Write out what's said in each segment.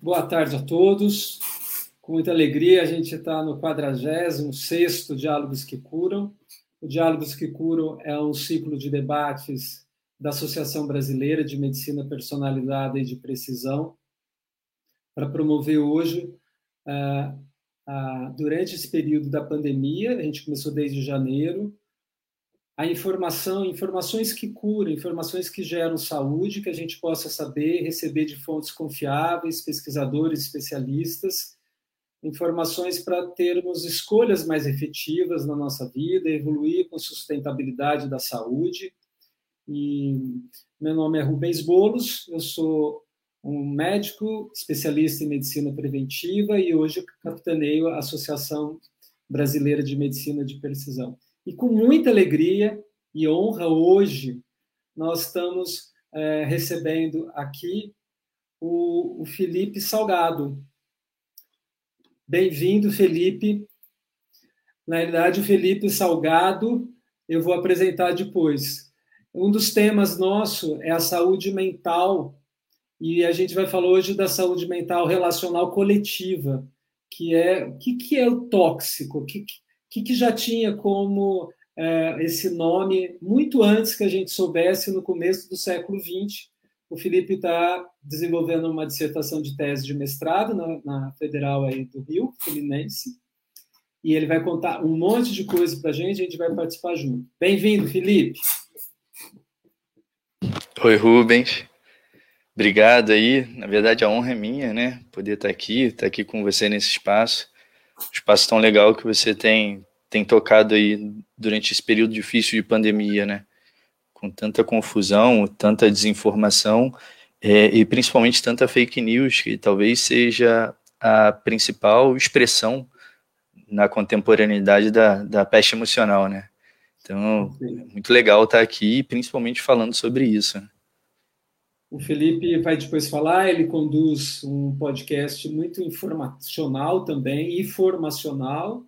Boa tarde a todos. Com muita alegria, a gente está no 46 Diálogos que Curam. O Diálogos que Curam é um ciclo de debates da Associação Brasileira de Medicina Personalizada e de Precisão, para promover hoje, uh, durante esse período da pandemia, a gente começou desde janeiro, a informação, informações que curam, informações que geram saúde, que a gente possa saber, receber de fontes confiáveis, pesquisadores, especialistas, informações para termos escolhas mais efetivas na nossa vida, evoluir com sustentabilidade da saúde. E meu nome é Rubens Bolos, eu sou um médico especialista em medicina preventiva e hoje capitaneio a Associação Brasileira de Medicina de Precisão. E com muita alegria e honra, hoje, nós estamos é, recebendo aqui o, o Felipe Salgado. Bem-vindo, Felipe. Na verdade, o Felipe Salgado eu vou apresentar depois. Um dos temas nosso é a saúde mental e a gente vai falar hoje da saúde mental relacional coletiva, que é o que, que é o tóxico, o que, que, que já tinha como é, esse nome muito antes que a gente soubesse no começo do século XX. O Felipe está desenvolvendo uma dissertação de tese de mestrado na, na Federal aí do Rio, Fluminense, e ele vai contar um monte de coisa para a gente, a gente vai participar junto. Bem-vindo, Felipe. Oi, Rubens. Obrigado aí. Na verdade, a honra é minha, né? Poder estar aqui, estar aqui com você nesse espaço. Espaço tão legal que você tem tem tocado aí durante esse período difícil de pandemia, né? Com tanta confusão, tanta desinformação é, e principalmente tanta fake news, que talvez seja a principal expressão na contemporaneidade da, da peste emocional, né? Então, é muito legal estar aqui, principalmente falando sobre isso. O Felipe vai depois falar, ele conduz um podcast muito informacional também, informacional,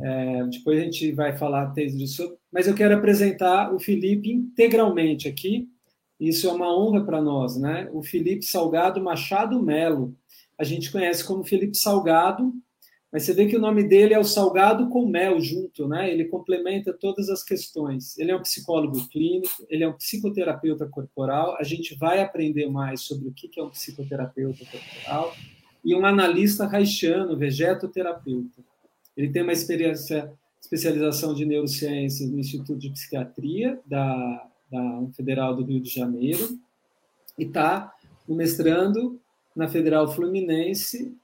é, depois a gente vai falar disso, mas eu quero apresentar o Felipe integralmente aqui. Isso é uma honra para nós, né? O Felipe Salgado Machado Melo. A gente conhece como Felipe Salgado, mas você vê que o nome dele é o Salgado com Mel junto, né? Ele complementa todas as questões. Ele é um psicólogo clínico, ele é um psicoterapeuta corporal. A gente vai aprender mais sobre o que é um psicoterapeuta corporal e um analista haitiano, vegetoterapeuta. Ele tem uma experiência, especialização de neurociências no Instituto de Psiquiatria da, da Federal do Rio de Janeiro e está mestrando na Federal Fluminense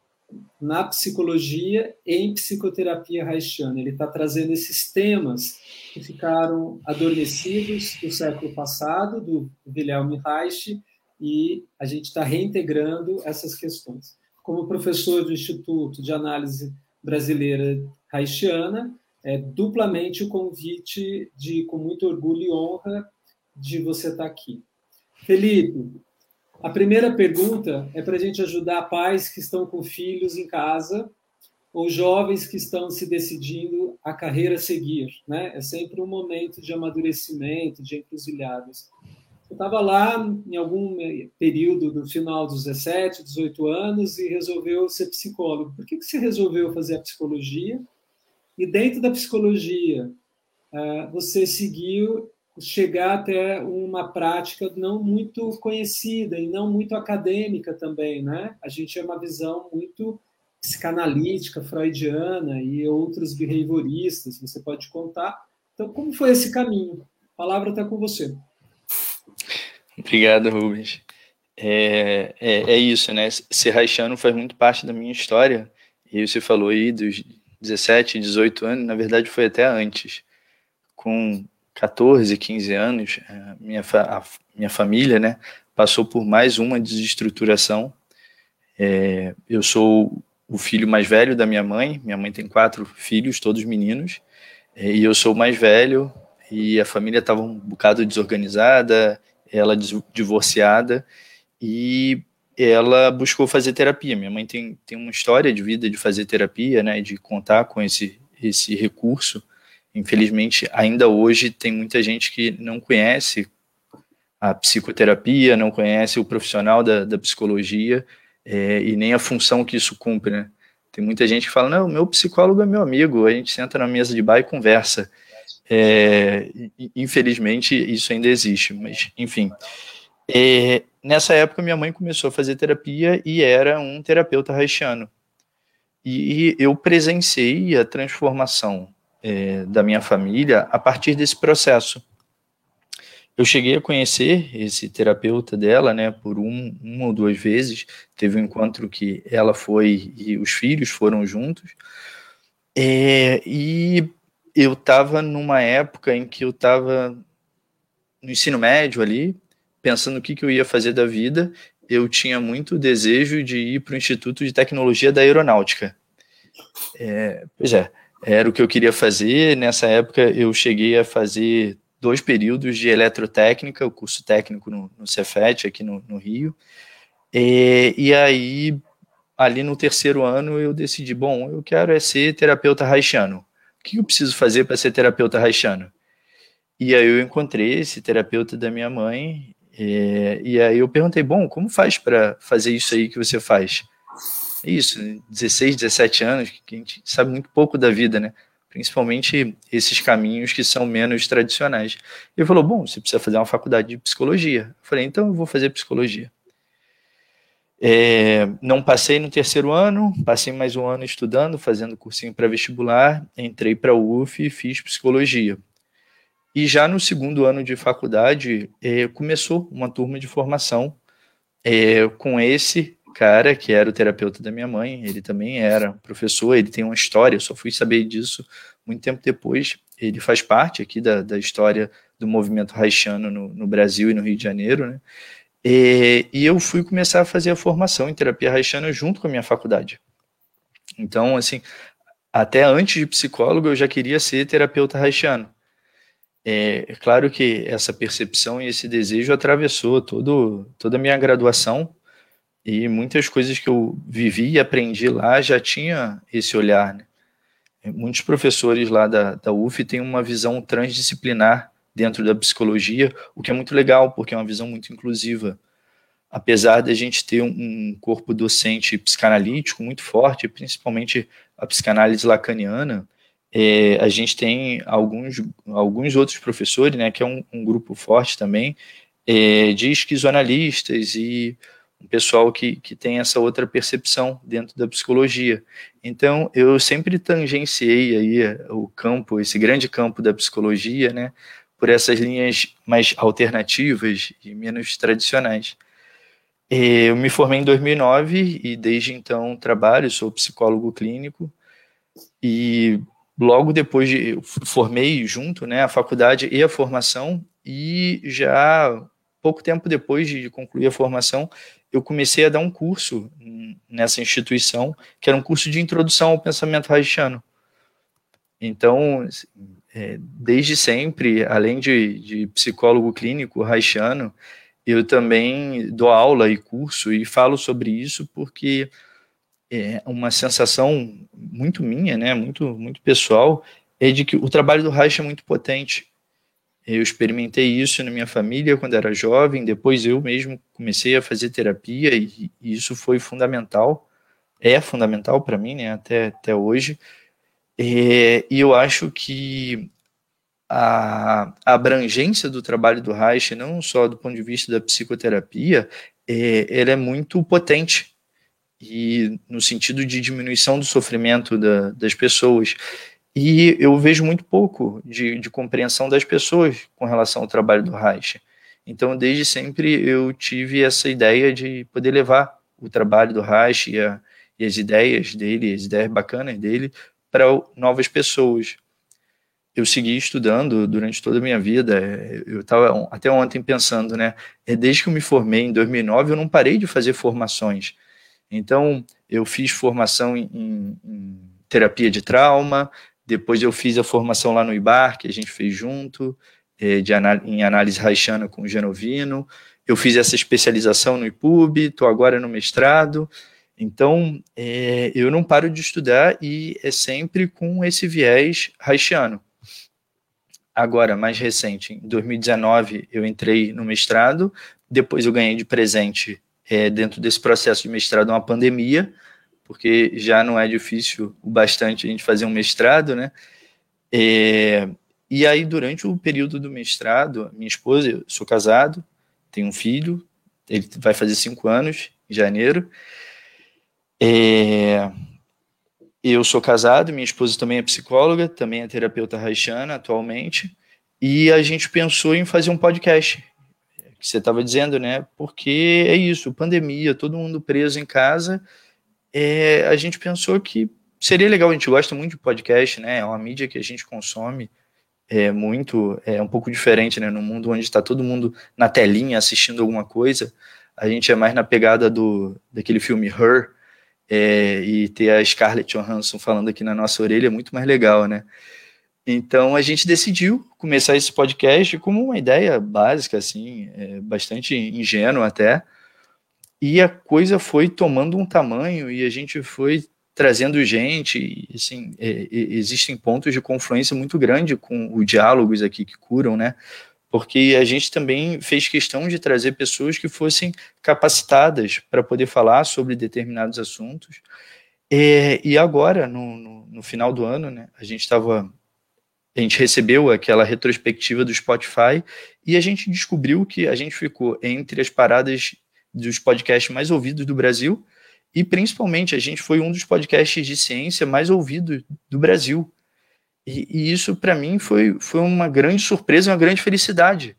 na psicologia em psicoterapia haitiana. Ele está trazendo esses temas que ficaram adormecidos do século passado, do Wilhelm Reich, e a gente está reintegrando essas questões. Como professor do Instituto de Análise brasileira haitiana, é duplamente o convite de, com muito orgulho e honra, de você estar aqui. Felipe, a primeira pergunta é para a gente ajudar pais que estão com filhos em casa ou jovens que estão se decidindo a carreira a seguir. Né? É sempre um momento de amadurecimento, de encruzilhadas. Eu estava lá em algum período do final dos 17, 18 anos e resolveu ser psicólogo. Por que, que você resolveu fazer a psicologia? E dentro da psicologia, ah, você seguiu chegar até uma prática não muito conhecida e não muito acadêmica também, né? A gente é uma visão muito psicanalítica, freudiana e outros behavioristas, você pode contar. Então, como foi esse caminho? A palavra está com você. Obrigado, Rubens. É, é, é, isso, né? Ser haitiano faz muito parte da minha história. E você falou aí dos 17, 18 anos, na verdade foi até antes. Com 14, 15 anos, a minha, a minha família, né, passou por mais uma desestruturação. É, eu sou o filho mais velho da minha mãe, minha mãe tem quatro filhos, todos meninos, é, e eu sou o mais velho, e a família estava um bocado desorganizada, ela divorciada, e ela buscou fazer terapia. Minha mãe tem, tem uma história de vida de fazer terapia, né, de contar com esse, esse recurso. Infelizmente, ainda hoje tem muita gente que não conhece a psicoterapia, não conhece o profissional da, da psicologia, é, e nem a função que isso cumpre, né? Tem muita gente que fala, não, meu psicólogo é meu amigo, a gente senta na mesa de bar e conversa. É, infelizmente, isso ainda existe, mas, enfim. É, nessa época, minha mãe começou a fazer terapia e era um terapeuta haitiano. E eu presenciei a transformação é, da minha família a partir desse processo. Eu cheguei a conhecer esse terapeuta dela, né, por um, uma ou duas vezes. Teve um encontro que ela foi e os filhos foram juntos. É, e eu estava numa época em que eu estava no ensino médio ali, pensando o que, que eu ia fazer da vida. Eu tinha muito desejo de ir para o Instituto de Tecnologia da Aeronáutica. É, pois é, era o que eu queria fazer. Nessa época eu cheguei a fazer dois períodos de eletrotécnica, o curso técnico no, no Cefet, aqui no, no Rio. E, e, aí, ali no terceiro ano, eu decidi, bom, eu quero é ser terapeuta haitiano. O que eu preciso fazer para ser terapeuta haitiano? E aí eu encontrei esse terapeuta da minha mãe, e, e aí eu perguntei, bom, como faz para fazer isso aí que você faz? Isso, 16, 17 anos, que a gente sabe muito pouco da vida, né? principalmente esses caminhos que são menos tradicionais. Ele falou: Bom, você precisa fazer uma faculdade de psicologia. Eu falei: Então eu vou fazer psicologia. É, não passei no terceiro ano, passei mais um ano estudando, fazendo cursinho para vestibular, entrei para a UF e fiz psicologia. E já no segundo ano de faculdade, é, começou uma turma de formação é, com esse cara, que era o terapeuta da minha mãe, ele também era professor, ele tem uma história, eu só fui saber disso muito tempo depois. Ele faz parte aqui da, da história do movimento haitiano no, no Brasil e no Rio de Janeiro, né? E, e, eu fui começar a fazer a formação em terapia haitiana junto com a minha faculdade. Então, assim, até antes de psicólogo, eu já queria ser terapeuta haitiano. É, é claro que essa percepção e esse desejo atravessou todo, toda a minha graduação, e muitas coisas que eu vivi e aprendi lá já tinha esse olhar. Né? Muitos professores lá da, da UF têm uma visão transdisciplinar dentro da psicologia, o que é muito legal, porque é uma visão muito inclusiva. Apesar de a gente ter um corpo docente psicanalítico muito forte, principalmente a psicanálise lacaniana, é, a gente tem alguns, alguns outros professores, né, que é um, um grupo forte também, é, de esquizoanalistas e um pessoal que, que tem essa outra percepção dentro da psicologia. Então, eu sempre tangenciei aí o campo, esse grande campo da psicologia, né, por essas linhas mais alternativas e menos tradicionais. Eu me formei em 2009 e desde então trabalho, sou psicólogo clínico e logo depois de formei junto, né, a faculdade e a formação e já pouco tempo depois de concluir a formação, eu comecei a dar um curso nessa instituição, que era um curso de introdução ao pensamento haitiano. Então, é, desde sempre, além de, de psicólogo clínico haitiano, eu também dou aula e curso e falo sobre isso porque é uma sensação muito minha, né, muito, muito pessoal, é de que o trabalho do Reich é muito potente. Eu experimentei isso na minha família quando era jovem, depois eu mesmo comecei a fazer terapia e, e isso foi fundamental, é fundamental para mim, né, até, até hoje. E, e eu acho que a, a, abrangência do trabalho do Reich, não só do ponto de vista da psicoterapia, é, ela é muito potente e no sentido de diminuição do sofrimento da, das pessoas. E eu vejo muito pouco de, de compreensão das pessoas com relação ao trabalho do Reich. Então, desde sempre, eu tive essa ideia de poder levar o trabalho do Reich e, a, e as ideias dele, as ideias bacanas dele, para novas pessoas. Eu segui estudando durante toda a minha vida. Eu estava até ontem pensando, né? É desde que eu me formei em 2009, eu não parei de fazer formações. Então, eu fiz formação em, em, em terapia de trauma, depois eu fiz a formação lá no IBAR, que a gente fez junto, é, de em análise haitiana com o Genovino. Eu fiz essa especialização no IPUB, estou agora no mestrado. Então, é, eu não paro de estudar e é sempre com esse viés haitiano. Agora, mais recente, em 2019, eu entrei no mestrado, depois eu ganhei de presente é, dentro desse processo de mestrado uma pandemia, porque já não é difícil o bastante a gente fazer um mestrado, né? É, e aí, durante o período do mestrado, minha esposa, eu sou casado, tenho um filho, ele vai fazer cinco anos em janeiro. É, eu sou casado, minha esposa também é psicóloga, também é terapeuta haitiana atualmente, e a gente pensou em fazer um podcast, que você estava dizendo, né? Porque é isso, pandemia, todo mundo preso em casa, é, a gente pensou que seria legal, a gente gosta muito de podcast, né? É uma mídia que a gente consome, é muito, é um pouco diferente, né? No mundo onde está todo mundo na telinha assistindo alguma coisa, a gente é mais na pegada do daquele filme Her, é, e ter a Scarlett Johansson falando aqui na nossa orelha é muito mais legal, né? Então a gente decidiu começar esse podcast como uma ideia básica, assim, é, bastante ingênua até, e a coisa foi tomando um tamanho e a gente foi trazendo gente, assim, é, existem pontos de confluência muito grande com os diálogos aqui que curam, né? porque a gente também fez questão de trazer pessoas que fossem capacitadas para poder falar sobre determinados assuntos. É, e agora, no, no, no, final do ano, né, a gente estava. A gente recebeu aquela retrospectiva do Spotify e a gente descobriu que a gente ficou entre as paradas dos podcasts mais ouvidos do Brasil e principalmente a gente foi um dos podcasts de ciência mais ouvidos do Brasil. E, e isso, para mim, foi, foi uma grande surpresa, uma grande felicidade.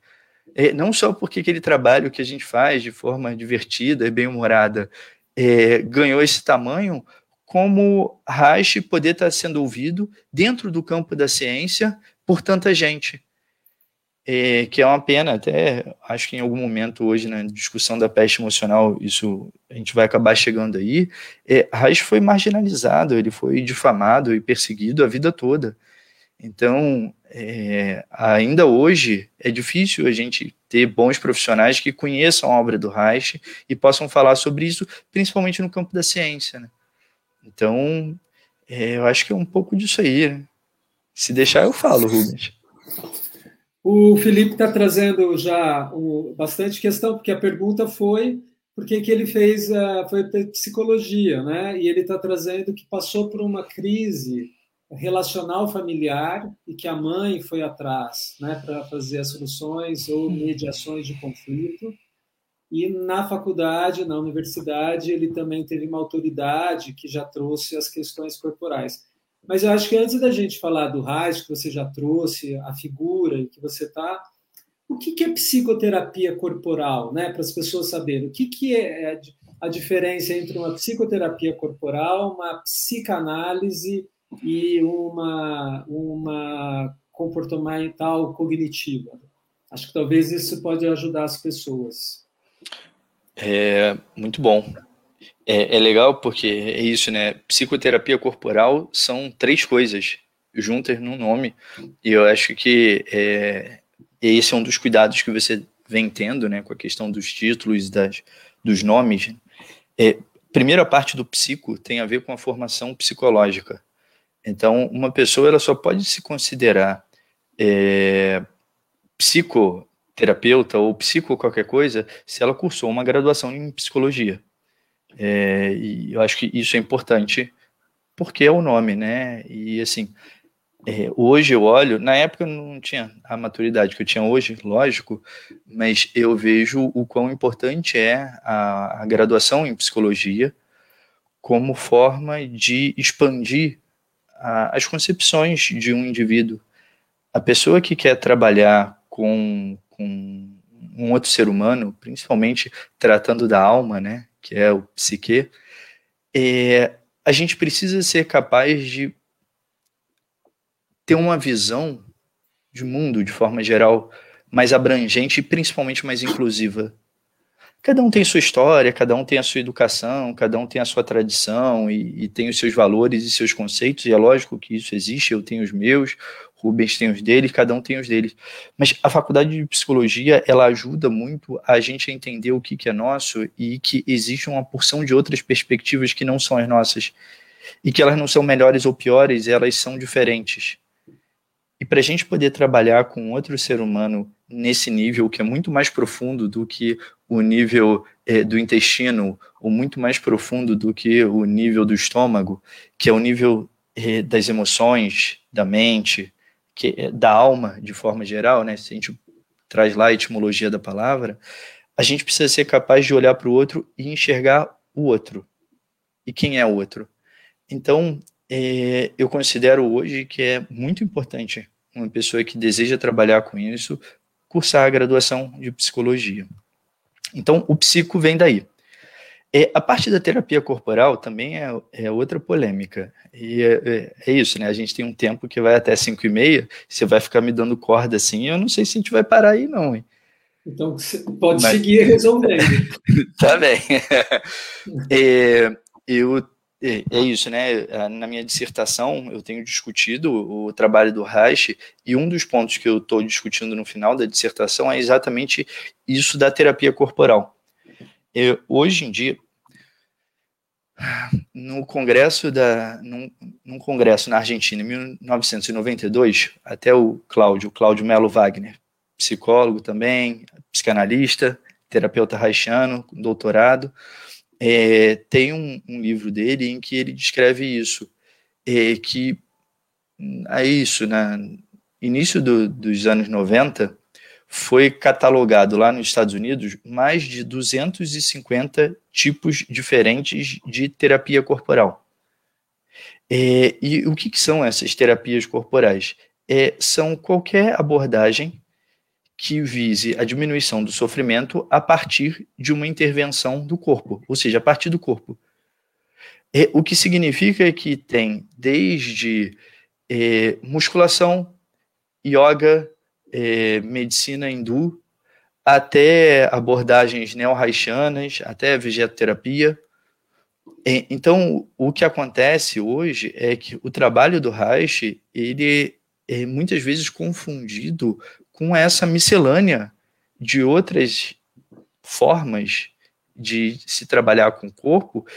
É, não só porque aquele trabalho que a gente faz de forma divertida e bem-humorada é, ganhou esse tamanho, como Reich poder estar sendo ouvido dentro do campo da ciência por tanta gente. É, que é uma pena, até acho que em algum momento hoje na discussão da peste emocional, isso a gente vai acabar chegando aí. É, Reich foi marginalizado, ele foi difamado e perseguido a vida toda. Então, é, ainda hoje é difícil a gente ter bons profissionais que conheçam a obra do Reich e possam falar sobre isso, principalmente no campo da ciência. Né? Então, é, eu acho que é um pouco disso aí. Né? Se deixar, eu falo, Rubens. O Felipe está trazendo já bastante questão, porque a pergunta foi por que, ele fez uh, foi psicologia, né? E ele está trazendo que passou por uma crise relacional familiar e que a mãe foi atrás né, para fazer as soluções ou mediações de conflito. E na faculdade, na universidade, ele também teve uma autoridade que já trouxe as questões corporais. Mas eu acho que antes da gente falar do Reich, que você já trouxe, a figura e que você está, o que, que é psicoterapia corporal, né? Para as pessoas saberem. O que, que é a diferença entre uma psicoterapia corporal, uma psicanálise e uma, uma comportamental cognitiva. Acho que talvez isso pode ajudar as pessoas. É muito bom. É, é legal porque é isso, né? Psicoterapia corporal são três coisas juntas num nome. E eu acho que é, esse é um dos cuidados que você vem tendo, né, com a questão dos títulos, das, dos nomes. É, primeira parte do psico tem a ver com a formação psicológica. Então, uma pessoa ela só pode se considerar é, psicoterapeuta ou psico qualquer coisa se ela cursou uma graduação em psicologia. É, e eu acho que isso é importante porque é o nome, né? E assim, é, hoje eu olho, na época eu não tinha a maturidade que eu tinha hoje, lógico, mas eu vejo o quão importante é a, a graduação em psicologia como forma de expandir a, as concepções de um indivíduo. A pessoa que quer trabalhar com, com um outro ser humano, principalmente tratando da alma, né, que é o psique, é, a gente precisa ser capaz de ter uma visão de mundo de forma geral mais abrangente e principalmente mais inclusiva. Cada um tem sua história, cada um tem a sua educação, cada um tem a sua tradição e, e, tem os seus valores e seus conceitos, e é lógico que isso existe, eu tenho os meus, Rubens tem os dele, cada um tem os deles. Mas a faculdade de psicologia, ela ajuda muito a gente a entender o que, que é nosso e que existe uma porção de outras perspectivas que não são as nossas. E que elas não são melhores ou piores, elas são diferentes. E para a gente poder trabalhar com outro ser humano nesse nível, que é muito mais profundo do que o nível é, do intestino, ou muito mais profundo do que o nível do estômago, que é o nível é, das emoções, da mente, que é, da alma, de forma geral, né? Se a gente traz lá a etimologia da palavra, a gente precisa ser capaz de olhar para o outro e enxergar o outro. E quem é o outro? Então, eu considero hoje que é muito importante uma pessoa que deseja trabalhar com isso cursar a graduação de psicologia. Então, o psico vem daí. É, a parte da terapia corporal também é, é outra polêmica. E é, é, é, isso, né? A gente tem um tempo que vai até 5 e meia, você vai ficar me dando corda assim, eu não sei se a gente vai parar aí, não. Hein? Então, pode Mas... seguir resolvendo. tá bem. é, eu, é, é, isso, né? Na minha dissertação, eu tenho discutido o trabalho do Reich, e um dos pontos que eu estou discutindo no final da dissertação é exatamente isso da terapia corporal. Eu, hoje em dia, no congresso da num, num, congresso na Argentina em 1992 até o Cláudio Cláudio Melo Wagner psicólogo também psicanalista terapeuta haitiano doutorado é, tem um, um, livro dele em que ele descreve isso é, que é isso na início do, dos anos 90 foi catalogado lá nos Estados Unidos mais de 250 tipos diferentes de terapia corporal. É, e o que, que, são essas terapias corporais? É, são qualquer abordagem que vise a diminuição do sofrimento a partir de uma intervenção do corpo, ou seja, a partir do corpo. O que significa que tem desde é, musculação, yoga, é, medicina hindu, até abordagens neo-haitianas, até vegetoterapia. Então, o que acontece hoje é que o trabalho do Reich, ele é muitas vezes confundido com essa miscelânea de outras formas de se trabalhar com o corpo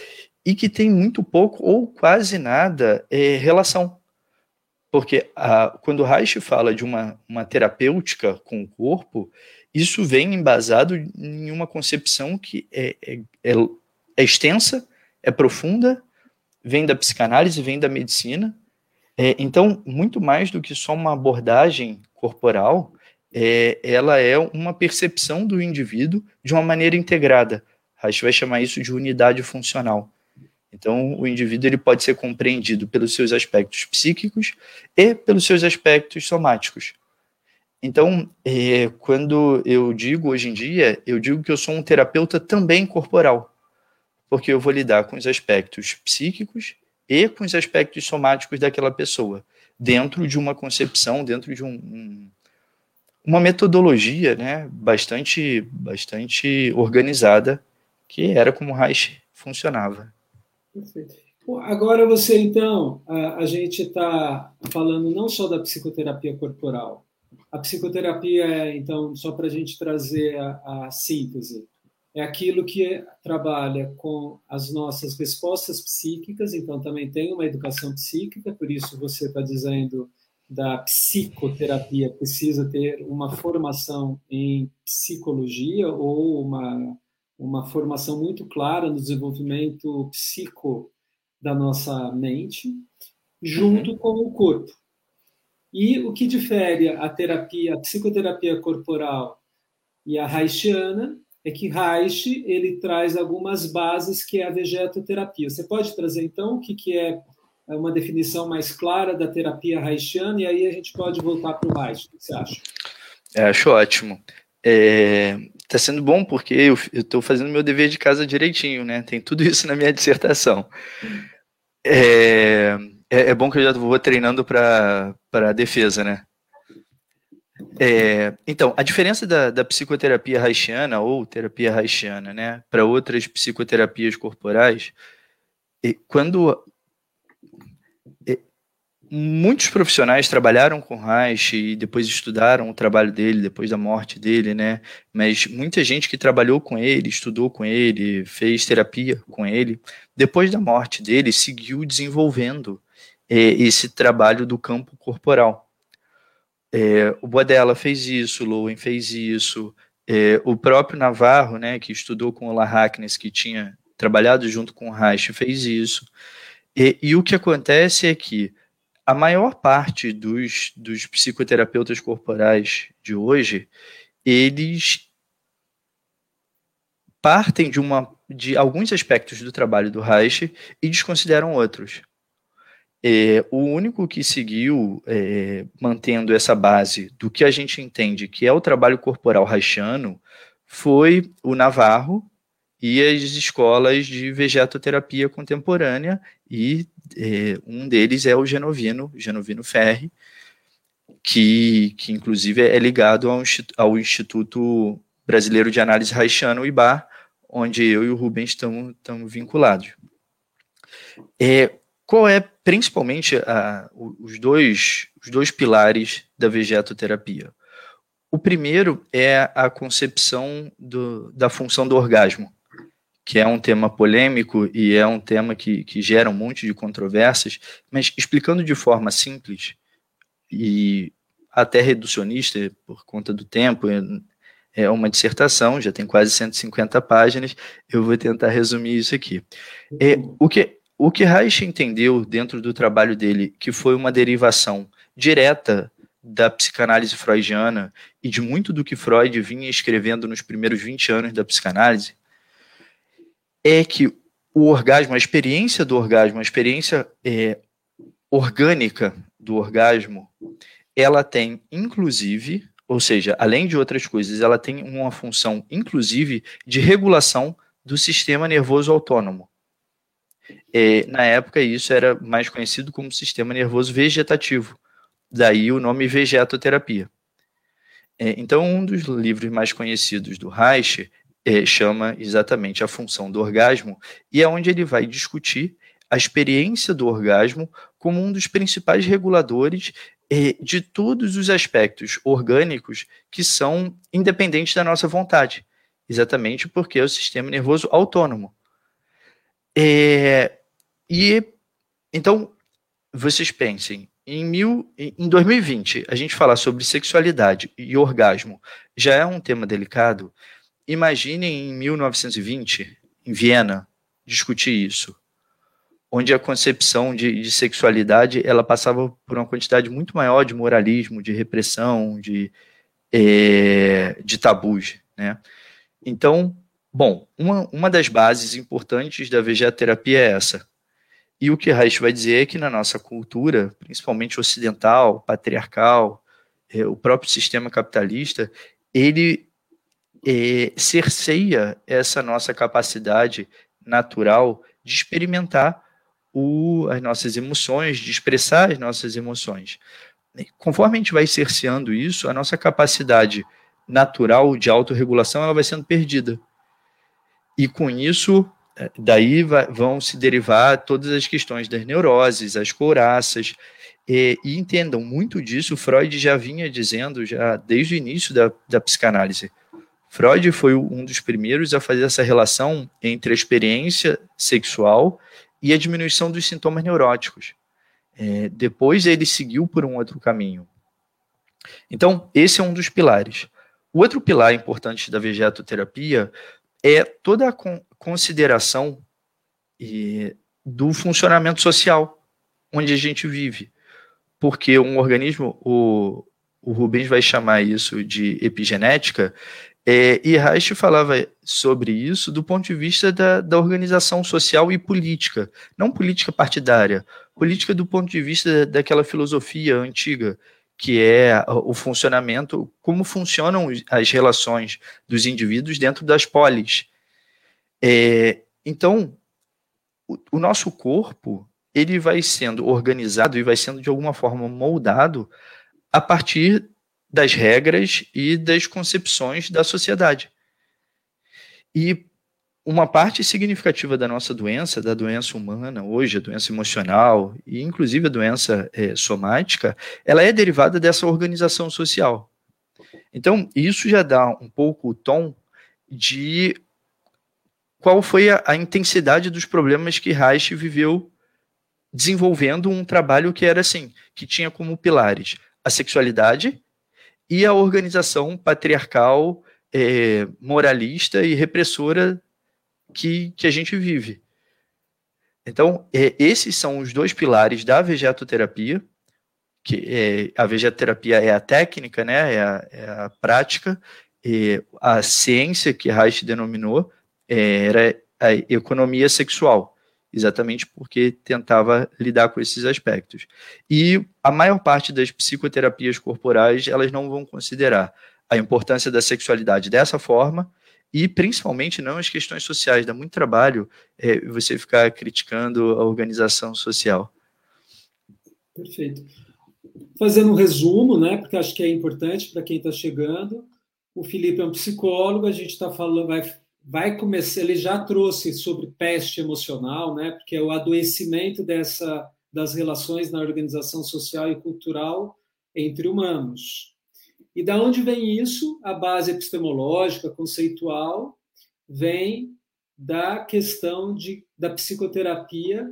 e que tem muito pouco ou quase nada é, relação. Porque a, quando o Reich fala de uma, uma terapêutica com o corpo, isso vem embasado em uma concepção que é, é, é, é extensa, é profunda, vem da psicanálise, vem da medicina. É, então, muito mais do que só uma abordagem corporal, é, ela é uma percepção do indivíduo de uma maneira integrada. Reich vai chamar isso de unidade funcional. Então, o indivíduo ele pode ser compreendido pelos seus aspectos psíquicos e pelos seus aspectos somáticos. Então, é, quando eu digo hoje em dia, eu digo que eu sou um terapeuta também corporal, porque eu vou lidar com os aspectos psíquicos e com os aspectos somáticos daquela pessoa, dentro de uma concepção, dentro de um, um, uma metodologia né, bastante, bastante organizada, que era como o Reich funcionava. Perfeito. agora você, então, a, a gente está falando não só da psicoterapia corporal. A psicoterapia é, então, só para a gente trazer a, a síntese, é aquilo que trabalha com as nossas respostas psíquicas, então também tem uma educação psíquica, por isso você está dizendo da psicoterapia precisa ter uma formação em psicologia ou uma uma formação muito clara no desenvolvimento psico da nossa mente, junto uhum. com o corpo. E o que difere a terapia, a psicoterapia corporal e a haitiana é que Reich ele traz algumas bases que é a vegetoterapia. Você pode trazer então o que, que é uma definição mais clara da terapia haitiana e aí a gente pode voltar para o Reich. O que você acha? É, acho ótimo. É, tá sendo bom porque eu estou fazendo meu dever de casa direitinho, né? Tem tudo isso na minha dissertação. É, é, é bom que eu já vou treinando para a defesa, né? É, então, a diferença da, da psicoterapia haitiana ou terapia haitiana, né, para outras psicoterapias corporais, quando muitos profissionais trabalharam com Reich e depois estudaram o trabalho dele depois da morte dele, né? Mas muita gente que trabalhou com ele, estudou com ele, fez terapia com ele, depois da morte dele, seguiu desenvolvendo é, esse trabalho do campo corporal. É, o Bodella fez isso, o Lowen fez isso, É, o próprio Navarro, né, que estudou com o Larraknes, que tinha trabalhado junto com o Reich, fez isso. E, e, o que acontece é que a maior parte dos, dos psicoterapeutas corporais de hoje, eles partem de, uma, de alguns aspectos do trabalho do Reich e desconsideram outros. É, o único que seguiu é, mantendo essa base do que a gente entende que é o trabalho corporal reichiano foi o Navarro e as escolas de vegetoterapia contemporânea, e é, um deles é o Genovino, Genovino Ferri, que, que inclusive é ligado ao, ao Instituto Brasileiro de Análise Reichiano, o IBAR, onde eu e o Rubens estamos vinculados. É, qual é principalmente a, os, dois, os dois pilares da vegetoterapia? O primeiro é a concepção do, da função do orgasmo, que é um tema polêmico e é um tema que, que gera um monte de controvérsias, mas explicando de forma simples e até reducionista por conta do tempo, é uma dissertação, já tem quase 150 páginas, eu vou tentar resumir isso aqui. É, o que o que Reich entendeu dentro do trabalho dele, que foi uma derivação direta da psicanálise freudiana e de muito do que Freud vinha escrevendo nos primeiros 20 anos da psicanálise, é que o orgasmo, a experiência do orgasmo, a experiência é, orgânica do orgasmo, ela tem, inclusive, ou seja, além de outras coisas, ela tem uma função, inclusive, de regulação do sistema nervoso autônomo. É, na época, isso era mais conhecido como sistema nervoso vegetativo, daí o nome vegetoterapia. É, então, um dos livros mais conhecidos do Reich chama exatamente a função do orgasmo, e é onde ele vai discutir a experiência do orgasmo como um dos principais reguladores é, de todos os aspectos orgânicos que são independentes da nossa vontade, exatamente porque é o sistema nervoso autônomo. É, e então vocês pensem, em, mil, em 2020, a gente falar sobre sexualidade e orgasmo já é um tema delicado. Imaginem em 1920, em Viena, discutir isso, onde a concepção de, de, sexualidade ela passava por uma quantidade muito maior de moralismo, de repressão, de, é, de tabus, né? Então, Bom, uma, uma das bases importantes da vegetoterapia é essa. E o que Reich vai dizer é que na nossa cultura, principalmente ocidental, patriarcal, é, o próprio sistema capitalista, ele é, cerceia essa nossa capacidade natural de experimentar o, as nossas emoções, de expressar as nossas emoções. Conforme a gente vai cerceando isso, a nossa capacidade natural de autorregulação ela vai sendo perdida. E com isso, é, daí vai, vão se derivar todas as questões das neuroses, as couraças, e, e, entendam muito disso, Freud já vinha dizendo já desde o início da, da psicanálise. Freud foi um dos primeiros a fazer essa relação entre a experiência sexual e a diminuição dos sintomas neuróticos. É, depois ele seguiu por um outro caminho. Então, esse é um dos pilares. O outro pilar importante da vegetoterapia é toda a con consideração e, do funcionamento social onde a gente vive. Porque um organismo, o, o Rubens vai chamar isso de epigenética, é, e Reich falava sobre isso do ponto de vista da, da organização social e política, não política partidária, política do ponto de vista daquela filosofia antiga que é o funcionamento, como funcionam as relações dos indivíduos dentro das polis. É, então, o, o, nosso corpo ele vai sendo organizado e vai sendo de alguma forma moldado a partir das regras e das concepções da sociedade. E uma parte significativa da nossa doença, da doença humana hoje, a doença emocional e inclusive a doença é, somática, ela é derivada dessa organização social. Então, isso já dá um pouco o tom de qual foi a, a intensidade dos problemas que Reich viveu desenvolvendo um trabalho que era assim, que tinha como pilares a sexualidade e a organização patriarcal é, moralista e repressora que, que a gente vive. Então, é, esses são os dois pilares da vegetoterapia, que é, a vegetoterapia é a técnica, né, é a, é a prática, a ciência que Reich denominou é, era a economia sexual, exatamente porque tentava lidar com esses aspectos. E a maior parte das psicoterapias corporais, elas não vão considerar a importância da sexualidade dessa forma, e principalmente não as questões sociais. Dá muito trabalho é, você ficar criticando a organização social. Perfeito. Fazendo um resumo, né, porque acho que é importante para quem está chegando. O Felipe é um psicólogo, a gente está falando, vai, vai começar, ele já trouxe sobre peste emocional, né, porque é o adoecimento dessa, das relações na organização social e cultural entre humanos. E da onde vem isso? A base epistemológica, conceitual, vem da questão de, da psicoterapia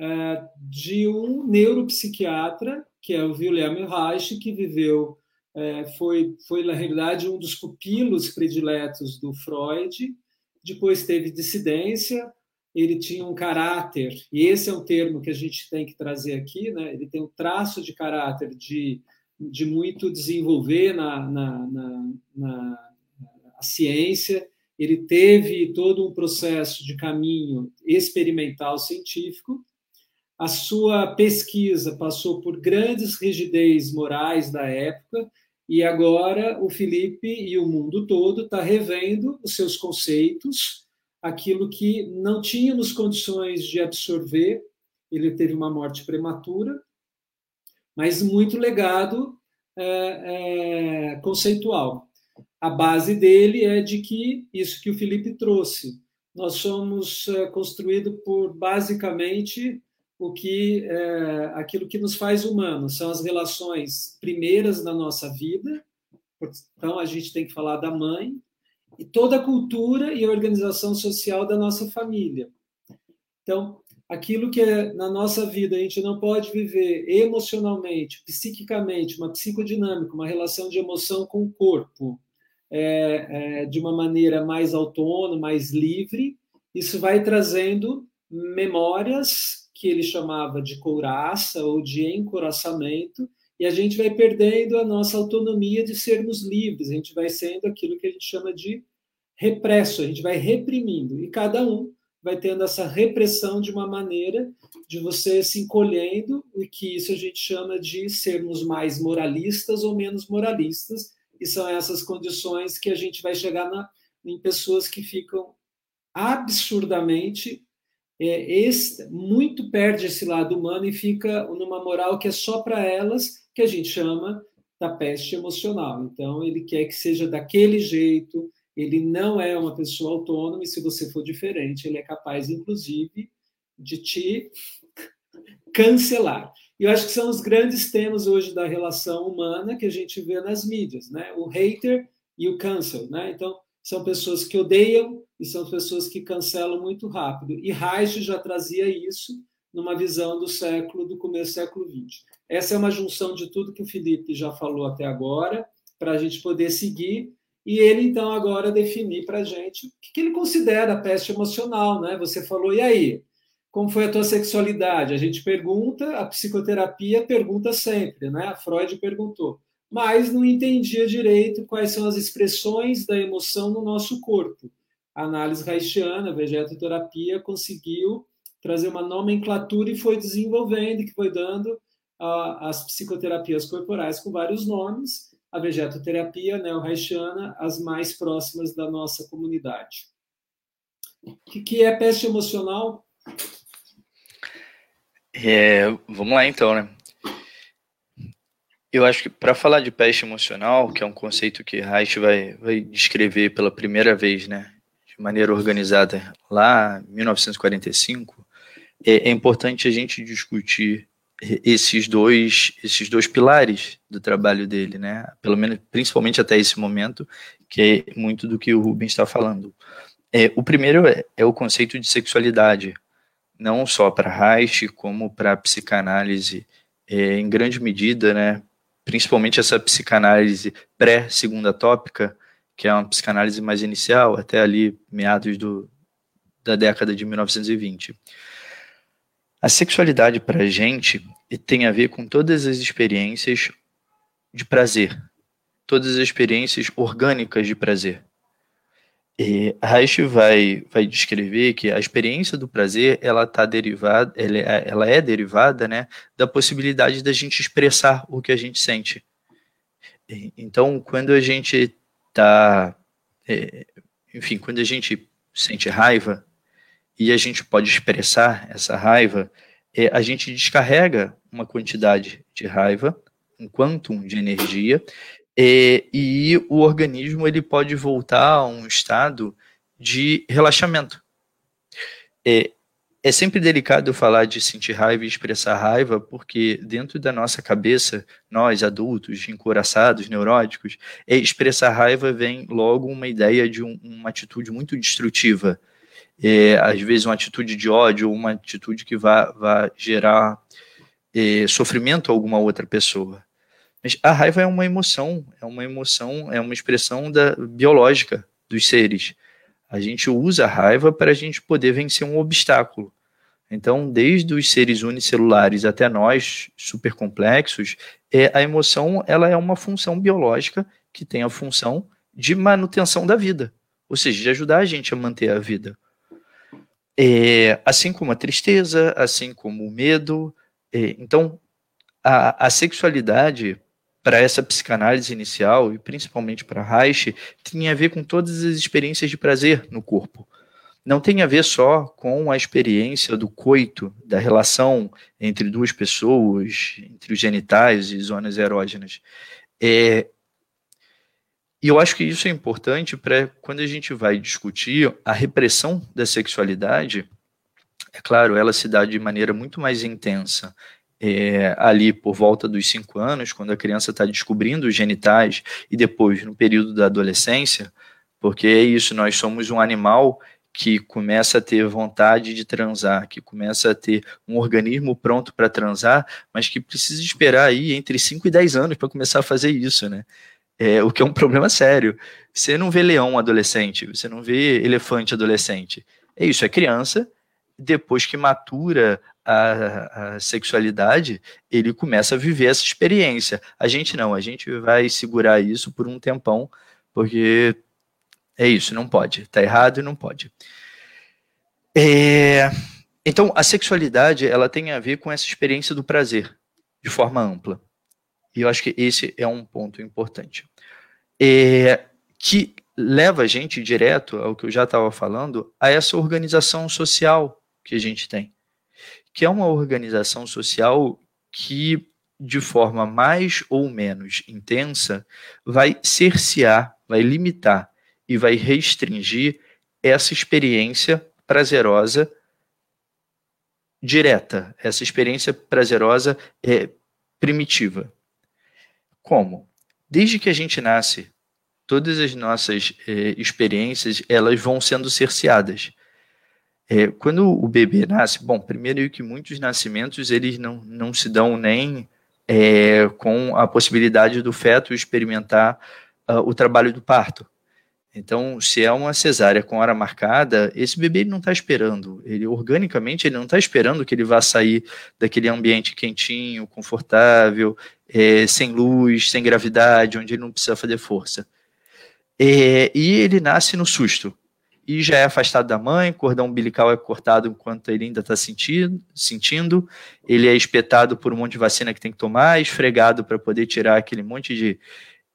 uh, de um neuropsiquiatra, que é o Wilhelm Reich, que viveu, uh, foi, foi, na realidade, um dos pupilos prediletos do Freud, depois teve dissidência, ele tinha um caráter, e esse é um termo que a gente tem que trazer aqui, né? ele tem um traço de caráter de de muito desenvolver na, na, na, na ciência. Ele teve todo um processo de caminho experimental científico. A sua pesquisa passou por grandes rigidez morais da época e agora o Felipe e o mundo todo está revendo os seus conceitos, aquilo que não tínhamos condições de absorver. Ele teve uma morte prematura, mas muito legado é, é, conceitual. A base dele é de que isso que o Felipe trouxe. Nós somos é, construídos por basicamente o que é, aquilo que nos faz humanos são as relações primeiras na nossa vida. Então a gente tem que falar da mãe e toda a cultura e a organização social da nossa família. Então aquilo que é, na nossa vida a gente não pode viver emocionalmente, psiquicamente, uma psicodinâmica, uma relação de emoção com o corpo, é, é, de uma maneira mais autônoma, mais livre, isso vai trazendo memórias que ele chamava de couraça ou de encoraçamento, e a gente vai perdendo a nossa autonomia de sermos livres, a gente vai sendo aquilo que a gente chama de represso, a gente vai reprimindo, e cada um vai tendo essa repressão de uma maneira de você se encolhendo, e que isso a gente chama de sermos mais moralistas ou menos moralistas, e são essas condições que a gente vai chegar na, em pessoas que ficam absurdamente é, esse, muito perde esse lado humano e fica numa moral que é só para elas, que a gente chama da peste emocional. Então, ele quer que seja daquele jeito, ele não é uma pessoa autônoma e se você for diferente, ele é capaz, inclusive, de te cancelar. E eu acho que são os grandes temas hoje da relação humana que a gente vê nas mídias, né? O hater e o cancel, né? Então, são pessoas que odeiam e são pessoas que cancelam muito rápido. E Reich já trazia isso numa visão do século, do começo do século XX. Essa é uma junção de tudo que o Felipe já falou até agora, para a gente poder seguir e ele, então, agora definir para a gente o que ele considera peste emocional. Né? Você falou, e aí? Como foi a tua sexualidade? A gente pergunta, a psicoterapia pergunta sempre, né? A Freud perguntou, mas não entendia direito quais são as expressões da emoção no nosso corpo. A análise reichiana, a vegetoterapia, conseguiu trazer uma nomenclatura e foi desenvolvendo, que foi dando uh, as psicoterapias corporais com vários nomes, a vegetoterapia neo-haitiana, as mais próximas da nossa comunidade. O que, que é peste emocional? É, vamos lá então, né? Eu acho que para falar de peste emocional, que é um conceito que Reich vai, vai descrever pela primeira vez, né, de maneira organizada lá em 1945, é, é importante a gente discutir esses dois esses dois pilares do trabalho dele, né? Pelo menos, principalmente até esse momento, que é muito do que o Rubens está falando. É, o primeiro é, é, o conceito de sexualidade, não só para Reich como para psicanálise, é, em grande medida, né? Principalmente essa psicanálise pré-segunda tópica, que é uma psicanálise mais inicial, até ali meados do, da década de 1920. A sexualidade para a gente tem a ver com todas as experiências de prazer, todas as experiências orgânicas de prazer. E Reich vai, vai descrever que a experiência do prazer ela tá derivada, ela é, ela é derivada, né, da possibilidade da gente expressar o que a gente sente. Então, quando a gente tá, é, enfim, quando a gente sente raiva e a gente pode expressar essa raiva, é, a gente descarrega uma quantidade de raiva, um quantum de energia, é, e o organismo ele pode voltar a um estado de relaxamento. É, é sempre delicado falar de sentir raiva e expressar raiva, porque dentro da nossa cabeça, nós adultos, encoraçados, neuróticos, é, expressar raiva vem logo uma ideia de um, uma atitude muito destrutiva. É, às vezes uma atitude de ódio, uma atitude que vai, gerar é, sofrimento a alguma outra pessoa. Mas a raiva é uma emoção, é uma emoção, é uma expressão da, biológica dos seres. A gente usa a raiva para a gente poder vencer um obstáculo. Então, desde os seres unicelulares até nós, supercomplexos, é, a emoção ela é uma função biológica que tem a função de manutenção da vida, ou seja, de ajudar a gente a manter a vida. É, assim como a tristeza, assim como o medo. É, então, a, a sexualidade para essa psicanálise inicial, e principalmente para Reich, tinha a ver com todas as experiências de prazer no corpo. Não tem a ver só com a experiência do coito, da relação entre duas pessoas, entre os genitais e zonas erógenas. É, e eu acho que isso é importante para quando a gente vai discutir a repressão da sexualidade, é claro, ela se dá de maneira muito mais intensa é, ali por volta dos cinco anos, quando a criança está descobrindo os genitais, e depois no período da adolescência, porque é isso, nós somos um animal que começa a ter vontade de transar, que começa a ter um organismo pronto para transar, mas que precisa esperar aí entre 5 e 10 anos para começar a fazer isso, né? É, o que é um problema sério. Você não vê leão adolescente, você não vê elefante adolescente. É isso, é criança, depois que matura a, a, sexualidade, ele começa a viver essa experiência. A gente não, a gente vai segurar isso por um tempão, porque é isso, não pode, tá errado e não pode. É, então, a sexualidade, ela tem a ver com essa experiência do prazer, de forma ampla. E eu acho que esse é um ponto importante. É, que leva a gente direto ao que eu já estava falando, a essa organização social que a gente tem que é uma organização social que, de forma mais ou menos intensa, vai cercear, vai limitar e vai restringir essa experiência prazerosa direta, essa experiência prazerosa é primitiva. Como? Desde que a gente nasce, todas as nossas é, experiências elas vão sendo cerceadas. É, quando o bebê nasce, bom, primeiro que muitos nascimentos eles não, não se dão nem é, com a possibilidade do feto experimentar uh, o trabalho do parto. Então, se é uma cesárea com hora marcada, esse bebê não está esperando. Ele organicamente ele não está esperando que ele vá sair daquele ambiente quentinho, confortável, é, sem luz, sem gravidade, onde ele não precisa fazer força. É, e ele nasce no susto e já é afastado da mãe, cordão umbilical é cortado enquanto ele ainda está sentindo, sentindo, ele é espetado por um monte de vacina que tem que tomar, esfregado para poder tirar aquele monte de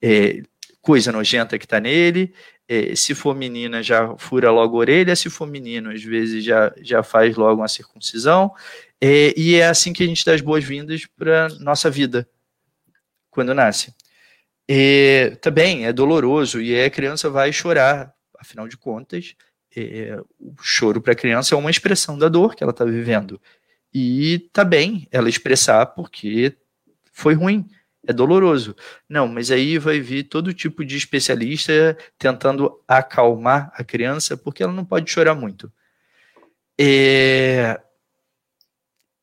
é, coisa nojenta que está nele. É, se for menina, já fura logo a orelha, se for menino, às vezes já, já faz logo uma circuncisão. É, e é assim que a gente dá as boas-vindas para nossa vida quando nasce. É, também é doloroso e a criança vai chorar afinal de contas, é, o choro para a criança é uma expressão da dor que ela está vivendo. E tá bem ela expressar porque foi ruim, é doloroso. Não, mas aí vai vir todo tipo de especialista tentando acalmar a criança porque ela não pode chorar muito. É...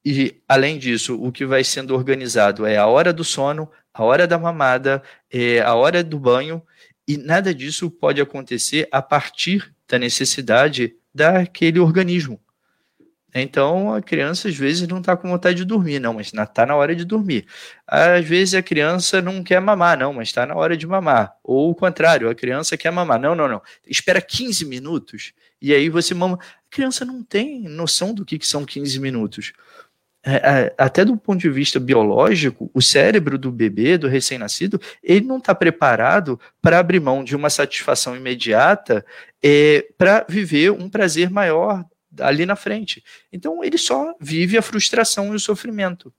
E, além disso, o que vai sendo organizado é a hora do sono, a hora da mamada, é a hora do banho E nada disso pode acontecer a partir da necessidade daquele organismo. Então a criança às vezes não está com vontade de dormir, não, mas está na hora de dormir. Às vezes a criança não quer mamar, não, mas está na hora de mamar. Ou o contrário, a criança quer mamar. Não, não, não. Espera 15 minutos e aí você mama. A criança não tem noção do que, que são 15 minutos. É, é, até do ponto de vista biológico, o cérebro do bebê, do recém-nascido, ele não está preparado para abrir mão de uma satisfação imediata é, para viver um prazer maior ali na frente. Então ele só vive a frustração e o sofrimento.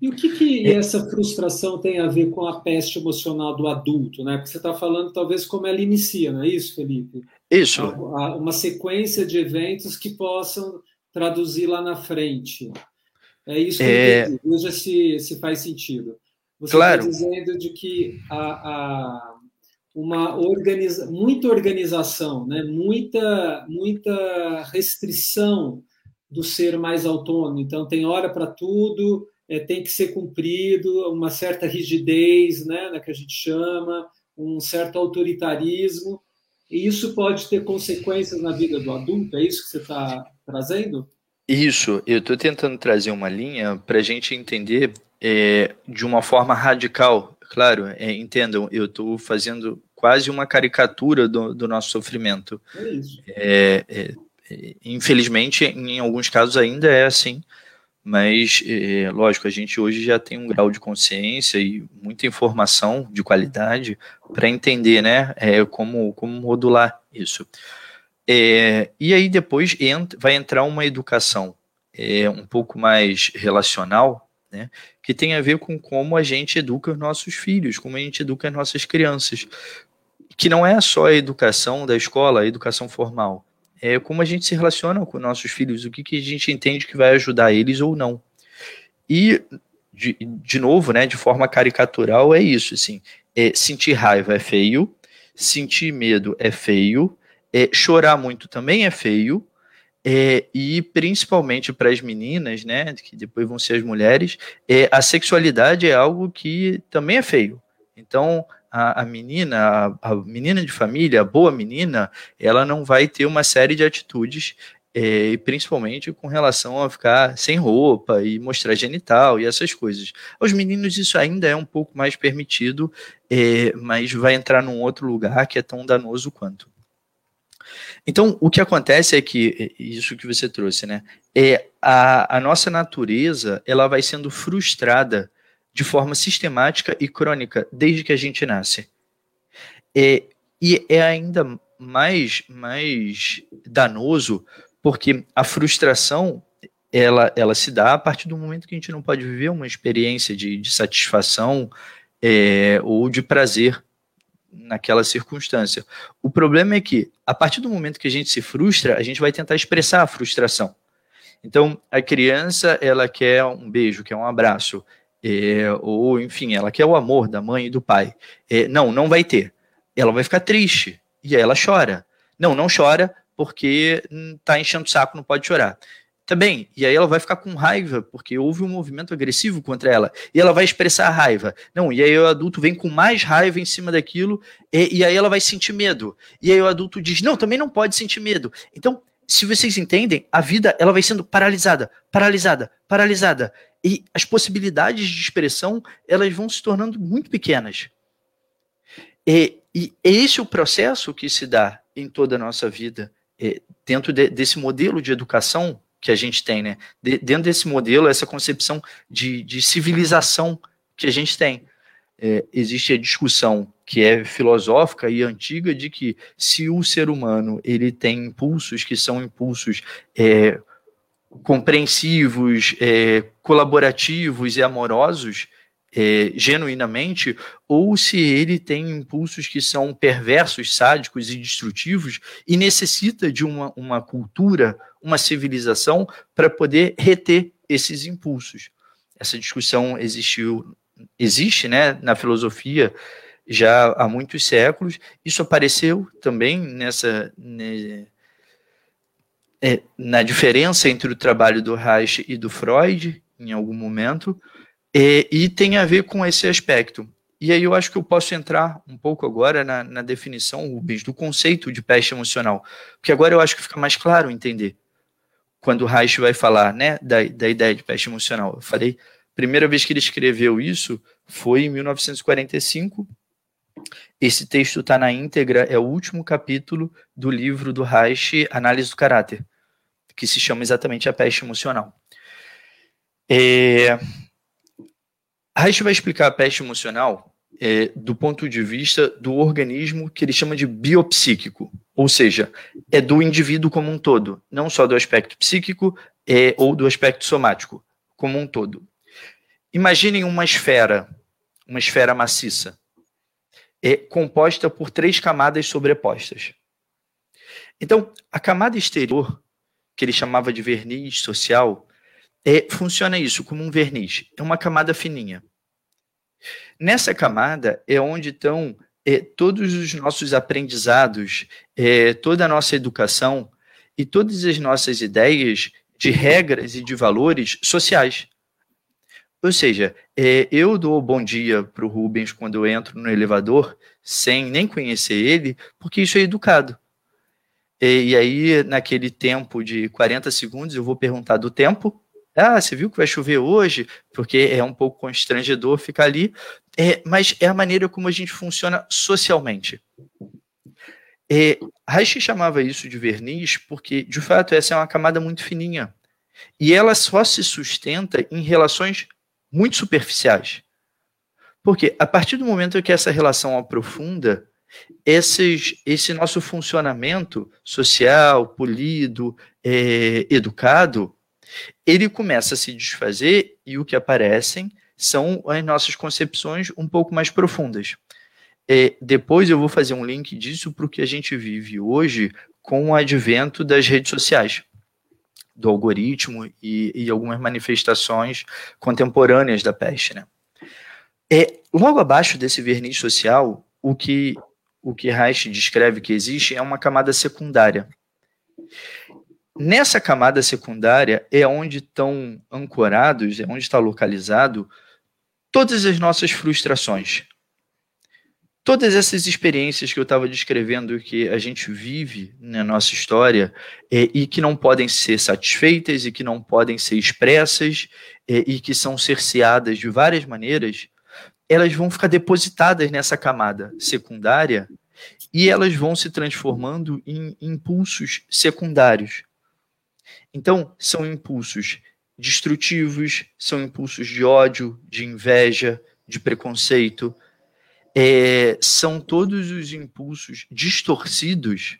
E o que, que é. essa frustração tem a ver com a peste emocional do adulto, né? Porque você está falando talvez como ela inicia, não é isso, Felipe? Isso. Uma sequência de eventos que possam traduzir lá na frente. É isso que é... eu entendi. Veja se, se faz sentido. Você está claro. dizendo de que a, a uma organiza, muita organização, né? muita, muita restrição do ser mais autônomo. Então, tem hora para tudo, é, tem que ser cumprido, uma certa rigidez, né, na que a gente chama, um certo autoritarismo. E isso pode ter consequências na vida do adulto, é isso que você está trazendo? Isso, eu estou tentando trazer uma linha para a gente entender é, de uma forma radical Claro, é, entendam, eu estou fazendo quase uma caricatura do, do nosso sofrimento. É. É, é, infelizmente, em alguns casos ainda é assim, mas, é, lógico, a gente hoje já tem um grau de consciência e muita informação de qualidade para entender né, é, como, como modular isso. É, e aí depois vai entrar uma educação é, um pouco mais relacional, né, que tem a ver com como a gente educa os nossos filhos, como a gente educa as nossas crianças. Que não é só a educação da escola, a educação formal. É como a gente se relaciona com nossos filhos, o que, que a gente entende que vai ajudar eles ou não. E, de, de novo, né, de forma caricatural, é isso. Assim, é, sentir raiva é feio, sentir medo é feio, é, chorar muito também é feio, é, e principalmente para as meninas, né, que depois vão ser as mulheres, é, a sexualidade é algo que também é feio. Então, a, a menina, a, a, menina de família, a boa menina, ela não vai ter uma série de atitudes, é, principalmente com relação a ficar sem roupa e mostrar genital e essas coisas. Aos meninos isso ainda é um pouco mais permitido, é, mas vai entrar num outro lugar que é tão danoso quanto. Então, o que acontece é que, isso que você trouxe, né? É a, a nossa natureza, ela vai sendo frustrada de forma sistemática e crônica desde que a gente nasce. É, e é ainda mais, mais danoso porque a frustração ela, ela se dá a partir do momento que a gente não pode viver uma experiência de, de satisfação é, ou de prazer naquela circunstância. O problema é que, a partir do momento que a gente se frustra, a gente vai tentar expressar a frustração. Então, a criança, ela quer um beijo, quer um abraço, é, ou, enfim, ela quer o amor da mãe e do pai. É, não, não vai ter. Ela vai ficar triste, e aí ela chora. Não, não chora, porque está enchendo o saco, não pode chorar também. E aí ela vai ficar com raiva, porque houve um movimento agressivo contra ela. E ela vai expressar a raiva. Não, e aí o adulto vem com mais raiva em cima daquilo, e, e aí ela vai sentir medo. E aí o adulto diz: não, também não pode sentir medo. Então, se vocês entendem, a vida ela vai sendo paralisada, paralisada, paralisada. E as possibilidades de expressão elas vão se tornando muito pequenas. E, e é esse o processo que se dá em toda a nossa vida, é, dentro de, desse modelo de educação que a gente tem, né? De, dentro desse modelo, essa concepção de, de civilização que a gente tem. É, existe a discussão que é filosófica e antiga de que se o ser humano ele tem impulsos que são impulsos é, compreensivos, é, colaborativos e amorosos, é, genuinamente, ou se ele tem impulsos que são perversos, sádicos e destrutivos e necessita de uma, uma cultura, uma civilização para poder reter esses impulsos. Essa discussão existiu, existe né, na filosofia já há muitos séculos. Isso apareceu também nessa. Né, é, na diferença entre o trabalho do Reich e do Freud, em algum momento, é, e tem a ver com esse aspecto. e aí eu acho que eu posso entrar um pouco agora na, na definição, Rubens, do conceito de peste emocional, porque agora eu acho que fica mais claro entender quando o Reich vai falar né, da, da ideia de peste emocional. Eu falei, primeira vez que ele escreveu isso foi em 1945. Esse texto está na íntegra, é o último capítulo do livro do Reich, Análise do Caráter, que se chama exatamente A Peste Emocional. É... Reich vai explicar a peste emocional é, do ponto de vista do organismo que ele chama de biopsíquico, ou seja, é do indivíduo como um todo, não só do aspecto psíquico é, ou do aspecto somático, como um todo. Imaginem uma esfera, uma esfera maciça, é composta por três camadas sobrepostas. Então, a camada exterior, que ele chamava de verniz social, é, funciona isso como um verniz, é uma camada fininha. Nessa camada é onde estão é, todos os nossos aprendizados, é, toda a nossa educação e todas as nossas ideias de regras e de valores sociais. Ou seja, é, eu dou bom dia para o Rubens quando eu entro no elevador, sem nem conhecer ele, porque isso é educado. E, aí, naquele tempo de 40 segundos, eu vou perguntar do tempo, ah, você viu que vai chover hoje? Porque é um pouco constrangedor ficar ali. É, mas é a maneira como a gente funciona socialmente. É, Reich chamava isso de verniz porque, de fato, essa é uma camada muito fininha. E ela só se sustenta em relações muito superficiais. Porque a partir do momento que essa relação aprofunda, esses, esse nosso funcionamento social, polido, é, educado, ele começa a se desfazer e o que aparecem são as nossas concepções um pouco mais profundas. É, depois eu vou fazer um link disso para o que a gente vive hoje com o advento das redes sociais, do algoritmo e, e algumas manifestações contemporâneas da peste. Né? É, logo abaixo desse verniz social, o que, o que Reich descreve que existe é uma camada secundária. Nessa camada secundária é onde estão ancorados, é onde está localizado todas as nossas frustrações. Todas essas experiências que eu estava descrevendo que a gente vive na nossa história é, e que não podem ser satisfeitas e que não podem ser expressas é, e que são cerceadas de várias maneiras, elas vão ficar depositadas nessa camada secundária e elas vão se transformando em impulsos secundários. Então, são impulsos destrutivos, são impulsos de ódio, de inveja, de preconceito. É, são todos os impulsos distorcidos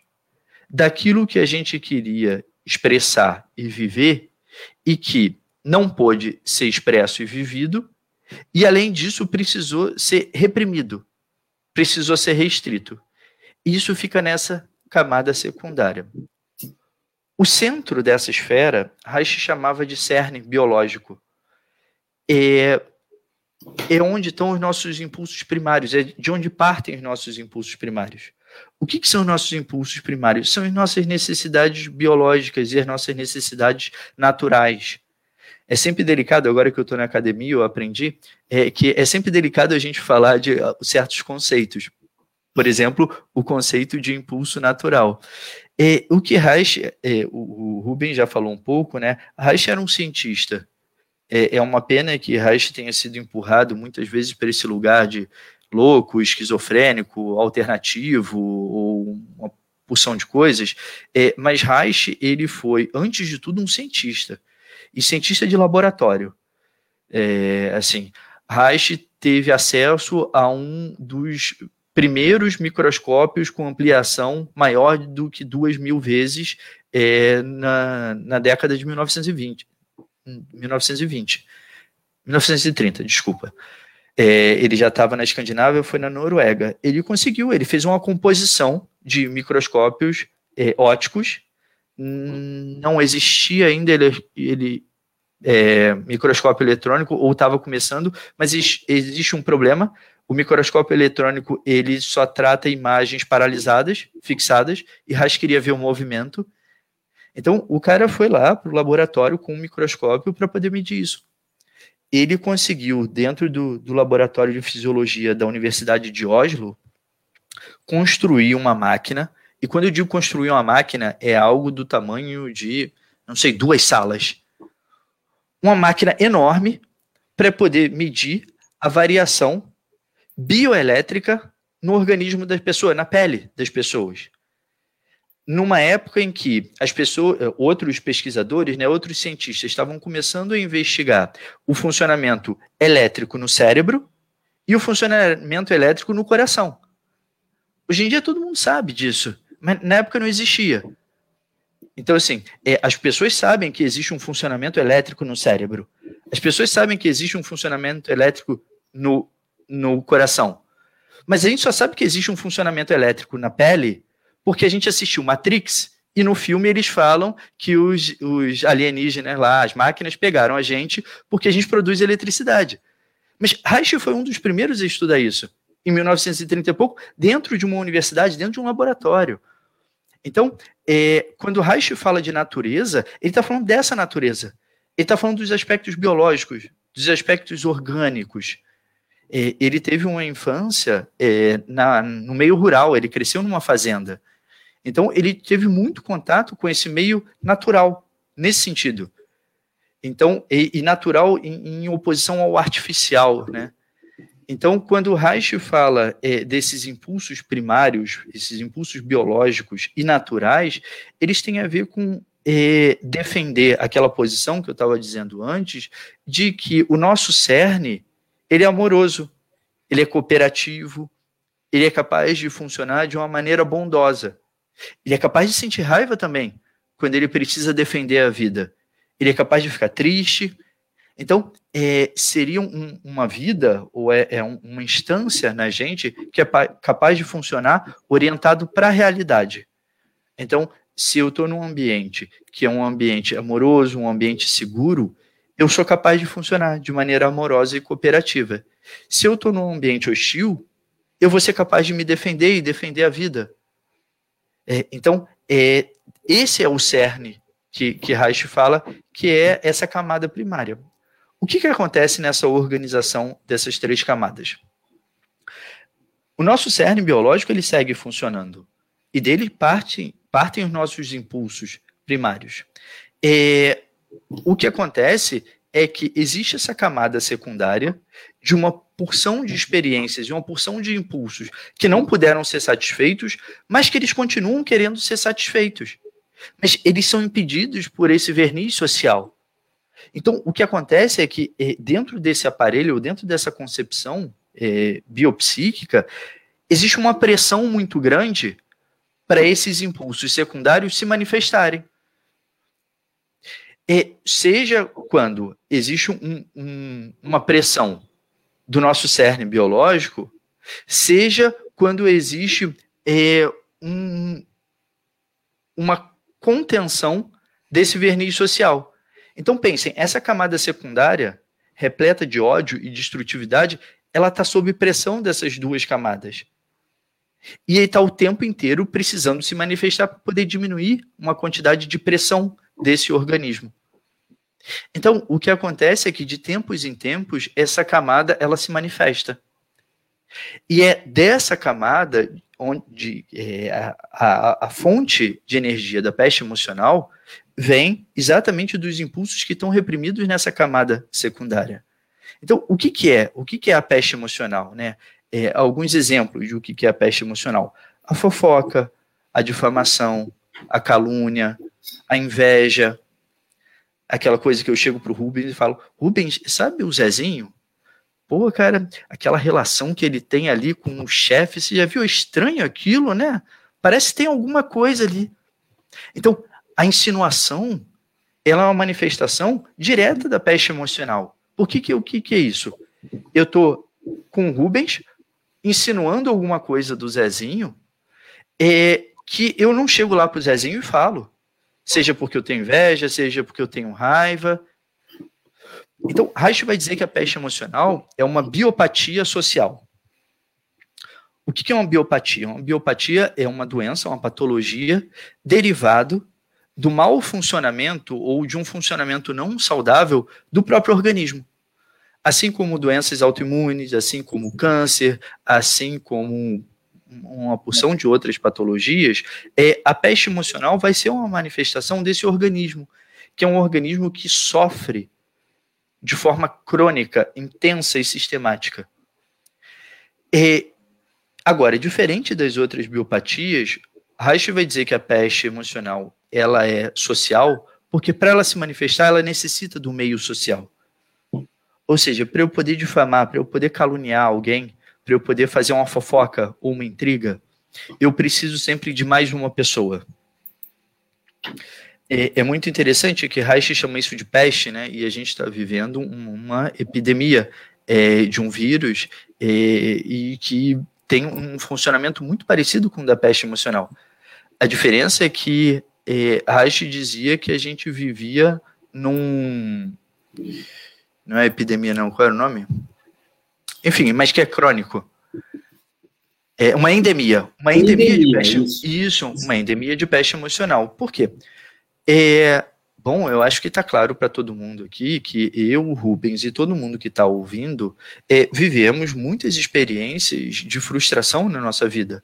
daquilo que a gente queria expressar e viver e que não pôde ser expresso e vivido, e além disso precisou ser reprimido, precisou ser restrito. Isso fica nessa camada secundária. O centro dessa esfera, Reich chamava de cerne biológico. É, é onde estão os nossos impulsos primários, é de onde partem os nossos impulsos primários. O que, que são nossos impulsos primários? São as nossas necessidades biológicas e as nossas necessidades naturais. É sempre delicado, agora que eu estou na academia, eu aprendi, é que é sempre delicado a gente falar de ah, certos conceitos. Por exemplo, o conceito de impulso natural. É, o que Reich, é, o, Rubens já falou um pouco, né? Reich era um cientista. É, é uma pena que Reich tenha sido empurrado muitas vezes para esse lugar de louco, esquizofrênico, alternativo ou uma porção de coisas. É, mas Reich ele foi antes de tudo um cientista e cientista de laboratório. É, assim, Reich teve acesso a um dos primeiros microscópios com ampliação maior do que duas mil vezes é, na, na década de 1920. 1920. 1930, desculpa. É, ele já estava na Escandinávia, foi na Noruega. Ele conseguiu, ele fez uma composição de microscópios é, óticos. Não existia ainda ele, ele é, microscópio eletrônico, ou estava começando, mas existe um problema o microscópio eletrônico ele só trata imagens paralisadas, fixadas, e Reich queria ver o movimento. Então, o cara foi lá para o laboratório com um microscópio para poder medir isso. ele conseguiu, dentro do, do laboratório de fisiologia da Universidade de Oslo, construir uma máquina. E quando eu digo construir uma máquina, é algo do tamanho de, não sei, duas salas. Uma máquina enorme para poder medir a variação bioelétrica no organismo das pessoas, na pele das pessoas numa época em que as pessoas, eh, outros pesquisadores, né, outros cientistas estavam começando a investigar o funcionamento elétrico no cérebro e o funcionamento elétrico no coração. Hoje em dia todo mundo sabe disso, mas na época não existia. Então, assim, é, as pessoas sabem que existe um funcionamento elétrico no cérebro. As pessoas sabem que existe um funcionamento elétrico no, no coração. Mas a gente só sabe que existe um funcionamento elétrico na pele porque a gente assistiu Matrix e no filme eles falam que os, os alienígenas lá, as máquinas, pegaram a gente porque a gente produz eletricidade. Mas Reich foi um dos primeiros a estudar isso, em 1930 e pouco, dentro de uma universidade, dentro de um laboratório. Então, é, quando Reich fala de natureza, ele está falando dessa natureza. Ele está falando dos aspectos biológicos, dos aspectos orgânicos. É, ele teve uma infância é, na, no meio rural, ele cresceu numa fazenda. Então, ele teve muito contato com esse meio natural, nesse sentido. Então, e, e natural em, em, oposição ao artificial, né? Então, quando Reich fala é, desses impulsos primários, esses impulsos biológicos e naturais, eles têm a ver com é, defender aquela posição que eu estava dizendo antes, de que o nosso cerne ele é amoroso, ele é cooperativo, ele é capaz de funcionar de uma maneira bondosa. Ele é capaz de sentir raiva também, quando ele precisa defender a vida. Ele é capaz de ficar triste. Então, é, seria um, uma vida, ou é, é uma instância na gente que é capaz de funcionar orientado para a realidade. Então, se eu estou num ambiente que é um ambiente amoroso, um ambiente seguro, eu sou capaz de funcionar de maneira amorosa e cooperativa. Se eu estou num ambiente hostil, eu vou ser capaz de me defender e defender a vida. É, então, é, esse é o cerne que, que Reich fala, que é essa camada primária. O que, que acontece nessa organização dessas três camadas? O nosso cerne biológico ele segue funcionando e dele partem, partem os nossos impulsos primários. É, o que acontece é que existe essa camada secundária de uma porção de experiências, de uma porção de impulsos que não puderam ser satisfeitos, mas que eles continuam querendo ser satisfeitos. Mas eles são impedidos por esse verniz social. Então, o que acontece é que eh, dentro desse aparelho, dentro dessa concepção é, biopsíquica, existe uma pressão muito grande para esses impulsos secundários se manifestarem. E seja quando existe um, um, uma pressão do nosso cerne biológico, seja quando existe é, um, uma contenção desse verniz social. Então pensem, essa camada secundária, repleta de ódio e destrutividade, ela está sob pressão dessas duas camadas. E está o tempo inteiro precisando se manifestar para poder diminuir uma quantidade de pressão desse organismo. Então, o que acontece é que de tempos em tempos essa camada ela se manifesta. E é dessa camada onde é, a, a, a, fonte de energia da peste emocional vem exatamente dos impulsos que estão reprimidos nessa camada secundária. Então, o que, que é? O que, que é a peste emocional? Né? É, alguns exemplos do que, que é a peste emocional: a fofoca, a difamação, a calúnia, a inveja, aquela coisa que eu chego pro Rubens e falo, Rubens, sabe o Zezinho? Pô, cara, aquela relação que ele tem ali com o chefe, você já viu estranho aquilo, né? Parece que tem alguma coisa ali. Então, a insinuação, ela é uma manifestação direta da peste emocional. Por que que, que, que é isso? Eu tô com o Rubens insinuando alguma coisa do Zezinho, é, que eu não chego lá pro Zezinho e falo. Seja porque eu tenho inveja, seja porque eu tenho raiva. Então, Reich vai dizer que a peste emocional é uma biopatia social. O que é uma biopatia? Uma biopatia é uma doença, uma patologia derivado do mau funcionamento ou de um funcionamento não saudável do próprio organismo. Assim como doenças autoimunes, assim como câncer, assim como uma porção de outras patologias, é, a peste emocional vai ser uma manifestação desse organismo, que é um organismo que sofre de forma crônica, intensa e sistemática. E, agora, diferente das outras biopatias, Reich vai dizer que a peste emocional ela é social, porque para ela se manifestar, ela necessita do meio social. Ou seja, para eu poder difamar, para eu poder caluniar alguém, para eu poder fazer uma fofoca ou uma intriga, eu preciso sempre de mais uma pessoa. É, é muito interessante que Reich chama isso de peste, né? E a gente está vivendo uma epidemia é, de um vírus é, e que tem um funcionamento muito parecido com o da peste emocional. A diferença é que é, Reich dizia que a gente vivia num. Não é epidemia, não. Qual era o nome? Enfim, mas que é crônico. É uma endemia. Uma endemia, endemia de peste. Isso. isso, uma endemia de peste emocional. Por quê? É, bom, eu acho que está claro para todo mundo aqui que eu, o Rubens e todo mundo que está ouvindo é, vivemos muitas experiências de frustração na nossa vida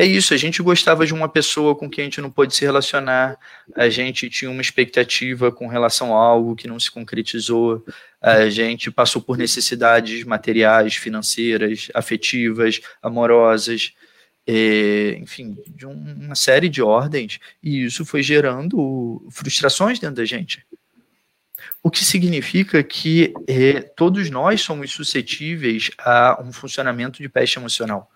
é isso, a gente gostava de uma pessoa com quem a gente não pôde se relacionar, a gente tinha uma expectativa com relação a algo que não se concretizou, a gente passou por necessidades materiais, financeiras, afetivas, amorosas, é, enfim, de uma série de ordens, e isso foi gerando frustrações dentro da gente. O que significa que é, todos nós somos suscetíveis a um funcionamento de peste emocional.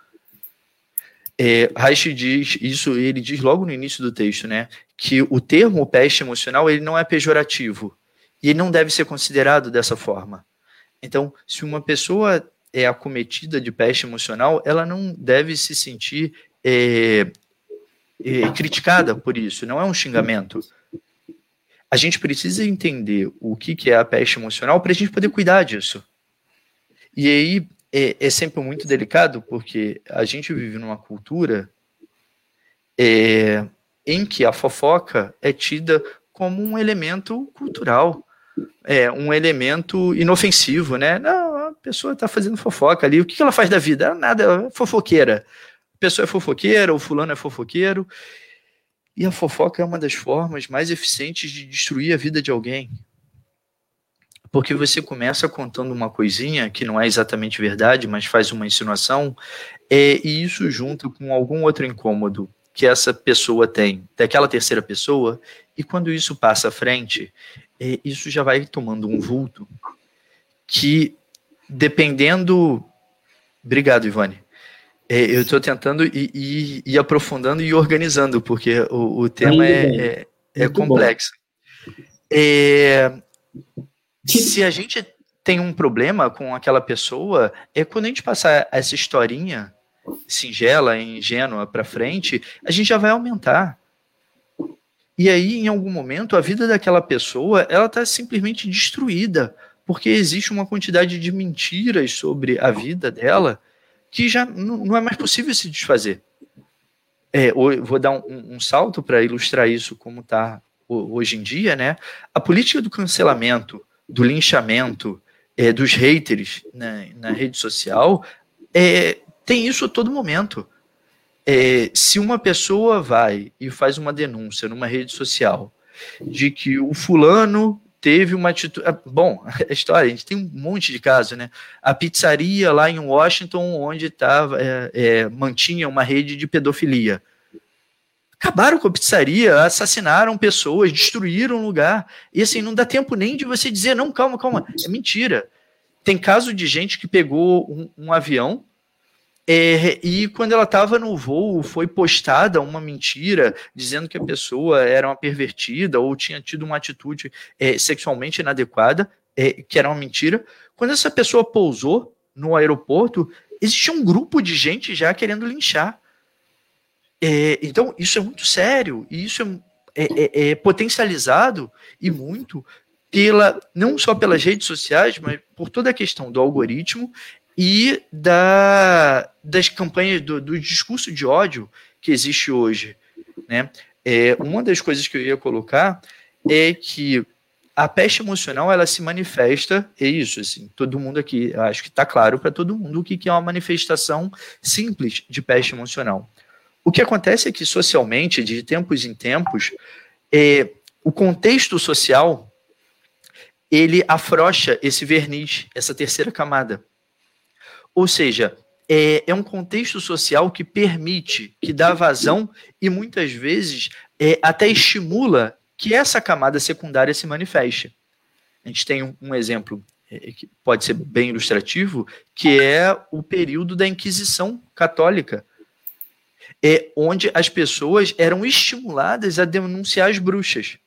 É, Reich diz isso, ele diz logo no início do texto, né, que o termo peste emocional ele não é pejorativo e ele não deve ser considerado dessa forma. Então, se uma pessoa é acometida de peste emocional, ela não deve se sentir é, é, criticada por isso, não é um xingamento. A gente precisa entender o que, que é a peste emocional para a gente poder cuidar disso. E aí, é, é sempre muito delicado, porque a gente vive numa cultura é, em que a fofoca é tida como um elemento cultural, é um elemento inofensivo, né? Não, a pessoa está fazendo fofoca ali. O que ela faz da vida? Nada, é fofoqueira. A pessoa é fofoqueira, o fulano é fofoqueiro. E a fofoca é uma das formas mais eficientes de destruir a vida de alguém. Porque você começa contando uma coisinha que não é exatamente verdade, mas faz uma insinuação, é, e isso junta com algum outro incômodo que essa pessoa tem, daquela terceira pessoa, e quando isso passa à frente, é, isso já vai tomando um vulto que, dependendo. Obrigado, Ivone. É, eu estou tentando ir, ir, ir, aprofundando e organizando, porque o, o tema é, é, é complexo. É, se a gente tem um problema com aquela pessoa, é quando a gente passar essa historinha singela, ingênua para frente, a gente já vai aumentar. E aí, em algum momento, a vida daquela pessoa, ela está simplesmente destruída, porque existe uma quantidade de mentiras sobre a vida dela que já não é mais possível se desfazer. É, vou dar um, um salto para ilustrar isso como está hoje em dia, né? A política do cancelamento, do linchamento, é, dos haters né, na rede social, é, tem isso a todo momento. É, se uma pessoa vai e faz uma denúncia numa rede social de que o fulano teve uma atitude. Ah, bom, a história, a gente tem um monte de casos, né? A pizzaria lá em Washington, onde tava, é, é, mantinha uma rede de pedofilia acabaram com a pizzaria, assassinaram pessoas, destruíram o lugar. E assim, não dá tempo nem de você dizer, não, calma, calma. É mentira. Tem caso de gente que pegou um, um avião é, e quando ela estava no voo foi postada uma mentira dizendo que a pessoa era uma pervertida ou tinha tido uma atitude é, sexualmente inadequada, é, que era uma mentira. Quando essa pessoa pousou no aeroporto, existia um grupo de gente já querendo linchar. É, então, isso é muito sério, e isso é, é, é, é, potencializado e muito pela não só pelas redes sociais, mas por toda a questão do algoritmo e da, das campanhas do, do discurso de ódio que existe hoje. Né? É, uma das coisas que eu ia colocar é que a peste emocional ela se manifesta, é isso, assim, todo mundo aqui, acho que está claro para todo mundo o que, que é uma manifestação simples de peste emocional. O que acontece é que socialmente, de tempos em tempos, é, o contexto social ele afrouxa esse verniz, essa terceira camada. Ou seja, é, é, um contexto social que permite, que dá vazão e muitas vezes é, até estimula que essa camada secundária se manifeste. A gente tem um, um exemplo é, que pode ser bem ilustrativo, que é o período da Inquisição Católica, é onde as pessoas eram estimuladas a denunciar as bruxas.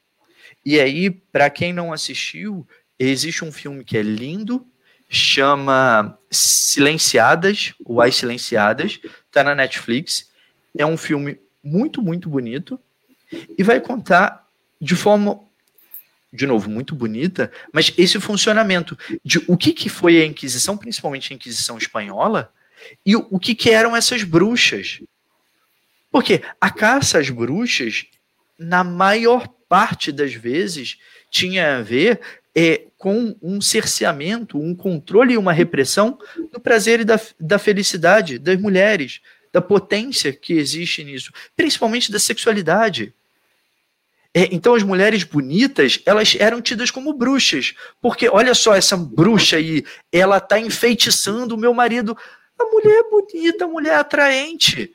E aí, para quem não assistiu, existe um filme que é lindo, chama Silenciadas, ou As Silenciadas, está na Netflix. É um filme muito, muito bonito e vai contar de forma, de novo, muito bonita, mas esse funcionamento de o que, que foi a Inquisição, principalmente a Inquisição Espanhola, e o, o que, que eram essas bruxas. Porque a caça às bruxas, na maior parte das vezes, tinha a ver é, com um cerceamento, um controle e uma repressão do prazer e da, da felicidade das mulheres, da potência que existe nisso, principalmente da sexualidade. É, então as mulheres bonitas, elas eram tidas como bruxas, porque olha só essa bruxa aí, ela está enfeitiçando o meu marido. A mulher é bonita, a mulher é atraente.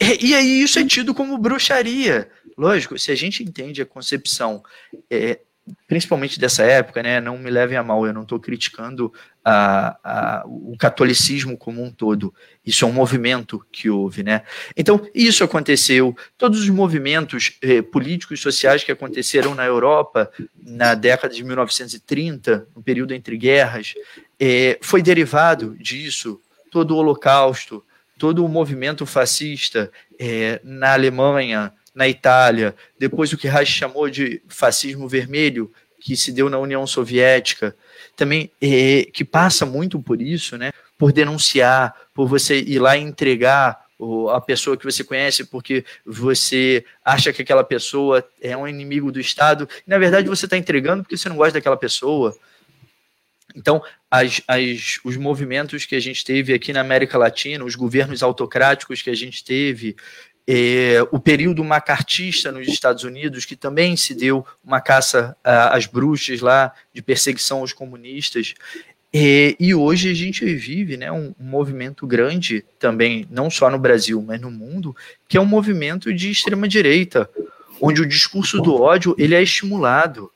É, e aí isso é tido como bruxaria. Lógico, se a gente entende a concepção é, principalmente dessa época, né, não me levem a mal, eu não estou criticando a, a, o catolicismo como um todo. Isso é um movimento que houve, né? Então, isso aconteceu. Todos os movimentos eh, políticos e sociais que aconteceram na Europa na década de 1930, no período entre guerras, eh, foi derivado disso. Todo o Holocausto, todo o movimento fascista eh, na Alemanha, na Itália, depois o que Reich chamou de fascismo vermelho, que se deu na União Soviética, também é, que passa muito por isso, né? Por denunciar, por você ir lá e entregar a pessoa que você conhece porque você acha que aquela pessoa é um inimigo do Estado, e na verdade você está entregando porque você não gosta daquela pessoa. Então, as, as, os movimentos que a gente teve aqui na América Latina, os governos autocráticos que a gente teve, é, o período macartista nos Estados Unidos, que também se deu uma caça às bruxas lá, de perseguição aos comunistas. É, e hoje a gente vive né, um, um, movimento grande também, não só no Brasil, mas no mundo, que é um movimento de extrema-direita, onde o discurso do ódio ele é estimulado,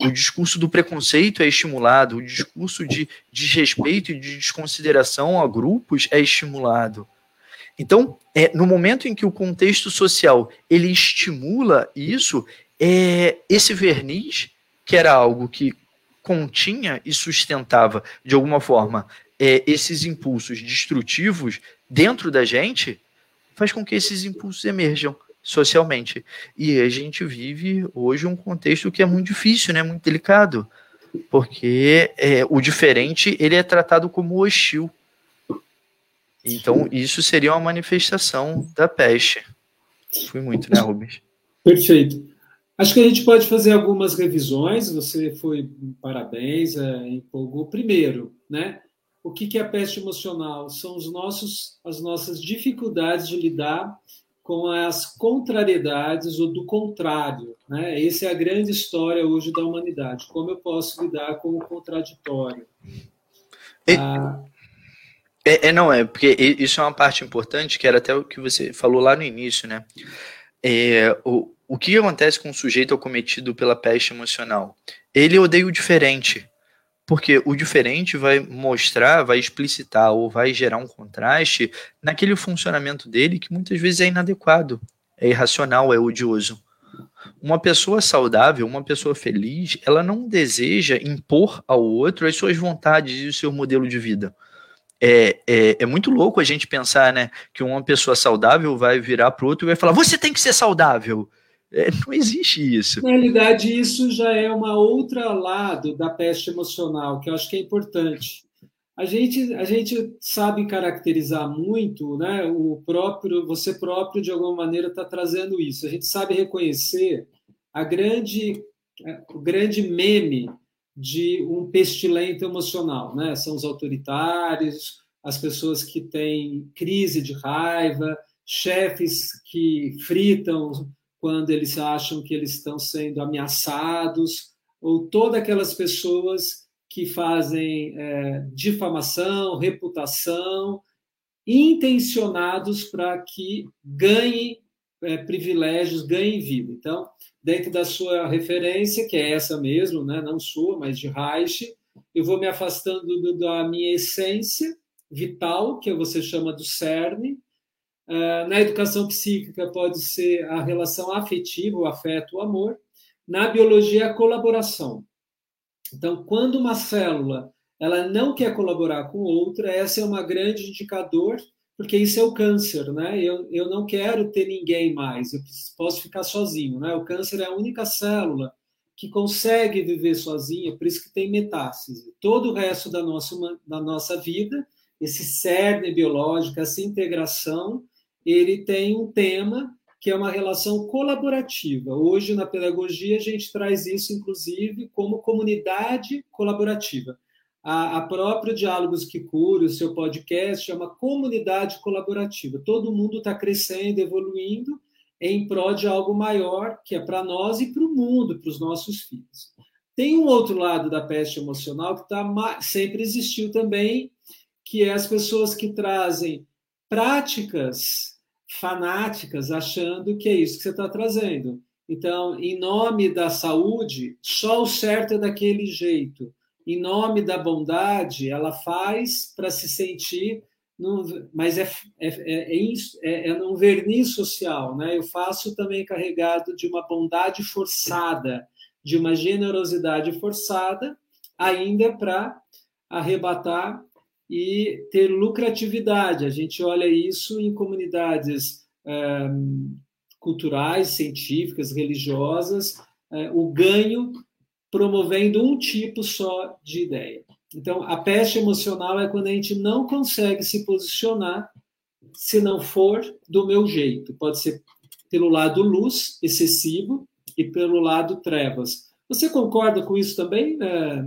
o discurso do preconceito é estimulado, o discurso de desrespeito e de desconsideração a grupos é estimulado. Então, é, no momento em que o contexto social ele estimula isso, é, esse verniz, que era algo que continha e sustentava, de alguma forma, é, esses impulsos destrutivos dentro da gente, faz com que esses impulsos emerjam socialmente. E a gente vive hoje um contexto que é muito difícil, né, muito delicado, porque é, o diferente ele é tratado como hostil. Então, isso seria uma manifestação da peste. Fui muito, né, Rubens? Perfeito. Acho que a gente pode fazer algumas revisões. Você foi parabéns, é, empolgou. Primeiro, né? O que, que é a peste emocional? São os nossos, as nossas dificuldades de lidar com as contrariedades ou do contrário. Né? Essa é a grande história hoje da humanidade. Como eu posso lidar com o contraditório? E, ah, é, é, não, é, porque isso é uma parte importante, que era até o que você falou lá no início, né? É, o, o que acontece com o sujeito acometido pela peste emocional? Ele odeia o diferente, porque o diferente vai mostrar, vai explicitar ou vai gerar um contraste naquele funcionamento dele que muitas vezes é inadequado, é irracional, é odioso. Uma pessoa saudável, uma pessoa feliz, ela não deseja impor ao outro as suas vontades e o seu modelo de vida é, é, é, muito louco a gente pensar, né, que uma pessoa saudável vai virar para o outro e vai falar: você tem que ser saudável. É, não existe isso. Na realidade, isso já é uma outra lado da peste emocional, que eu acho que é importante. A gente, a gente sabe caracterizar muito, né? O próprio, você próprio de alguma maneira está trazendo isso. A gente sabe reconhecer a grande é, o grande meme de um pestilento emocional, né? São os autoritários, as pessoas que têm crise de raiva, chefes que fritam quando eles acham que eles estão sendo ameaçados, ou todas aquelas pessoas que fazem é, difamação, reputação, intencionados para que ganhem é, privilégios, ganhem vida. Então, dentro da sua referência, que é essa mesmo, né? não sua, mas de Reich, eu vou me afastando do, da minha essência vital, que você chama do cerne. Uh, na educação psíquica pode ser a relação afetiva, o afeto, o amor. Na biologia, a colaboração. Então, quando uma célula ela não quer colaborar com outra, essa é uma grande indicador, porque isso é o câncer, né? Eu, eu não quero ter ninguém mais, eu posso ficar sozinho, né? O câncer é a única célula que consegue viver sozinha, por isso que tem metástase. Todo o resto da nossa, da nossa vida, esse cerne biológico, essa integração, ele tem um tema que é uma relação colaborativa. Hoje, na pedagogia, a gente traz isso, inclusive, como comunidade colaborativa a, a própria Diálogos que Cura, o seu podcast, é uma comunidade colaborativa. Todo mundo está crescendo, evoluindo em prol de algo maior, que é para nós e para o mundo, para os nossos filhos. Tem um outro lado da peste emocional que tá, sempre existiu também, que é as pessoas que trazem práticas fanáticas achando que é isso que você está trazendo. Então, em nome da saúde, só o certo é daquele jeito em nome da bondade, ela faz para se sentir, mas é, é, é, é, é verniz social. Né? Eu faço também carregado de uma bondade forçada, de uma generosidade forçada, ainda para arrebatar e ter lucratividade. A gente olha isso em comunidades é, culturais, científicas, religiosas, é, o ganho promovendo um tipo só de ideia. Então, a peste emocional é quando a gente não consegue se posicionar se não for do meu jeito. Pode ser pelo lado luz, excessivo, e pelo lado trevas. Você concorda com isso também? É,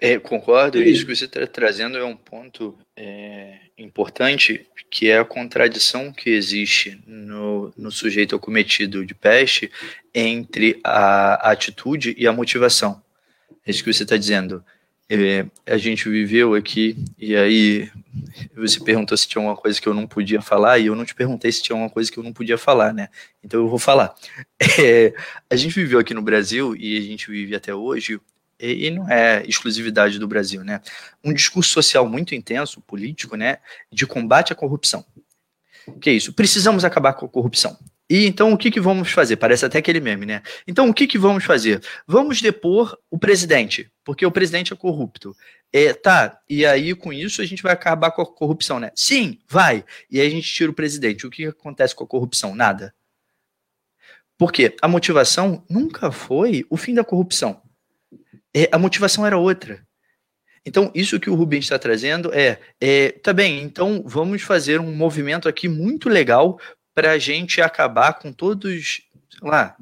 é... Concordo, isso que você está trazendo é um ponto é, importante, que é a contradição que existe no, no sujeito acometido de peste entre a, atitude e a motivação. É isso que você está dizendo. É, a gente viveu aqui, e aí você perguntou se tinha alguma coisa que eu não podia falar, e eu não te perguntei se tinha alguma coisa que eu não podia falar, né? Então eu vou falar. É, a gente viveu aqui no Brasil, e a gente vive até hoje, e não é exclusividade do Brasil, né? Um discurso social muito intenso, político, né, de combate à corrupção. Que é isso? Precisamos acabar com a corrupção. E então o que, que vamos fazer? Parece até aquele meme, né? Então o que, que vamos fazer? Vamos depor o presidente, porque o presidente é corrupto. É, tá, e aí com isso a gente vai acabar com a corrupção, né? Sim, vai. E aí a gente tira o presidente. O que acontece com a corrupção? Nada. Porque a motivação nunca foi o fim da corrupção a motivação era outra. Então, isso que o Rubens está trazendo é, é, tá bem, então vamos fazer um movimento aqui muito legal para a gente acabar com todos, lá,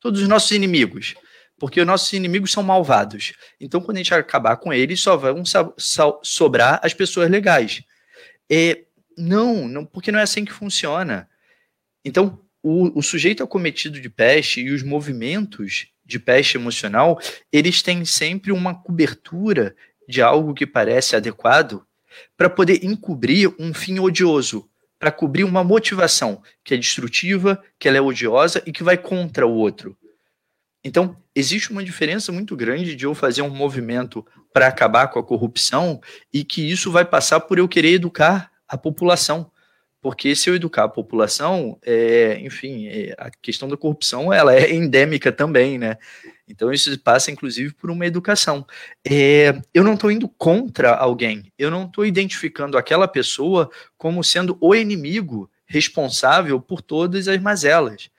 todos os nossos inimigos. Porque os nossos inimigos são malvados. Então, quando a gente acabar com eles, só vão sobrar as pessoas legais. É, não, não, porque não é assim que funciona. Então, o, o sujeito acometido de peste e os movimentos de peste emocional, eles têm sempre uma cobertura de algo que parece adequado para poder encobrir um fim odioso, para cobrir uma motivação que é destrutiva, que ela é odiosa e que vai contra o outro. Então, existe uma diferença muito grande de eu fazer um movimento para acabar com a corrupção e que isso vai passar por eu querer educar a população porque se eu educar a população, é, enfim, é, a questão da corrupção ela é endêmica também, né? Então isso passa inclusive por uma educação. É, eu não estou indo contra alguém, eu não estou identificando aquela pessoa como sendo o inimigo responsável por todas as mazelas.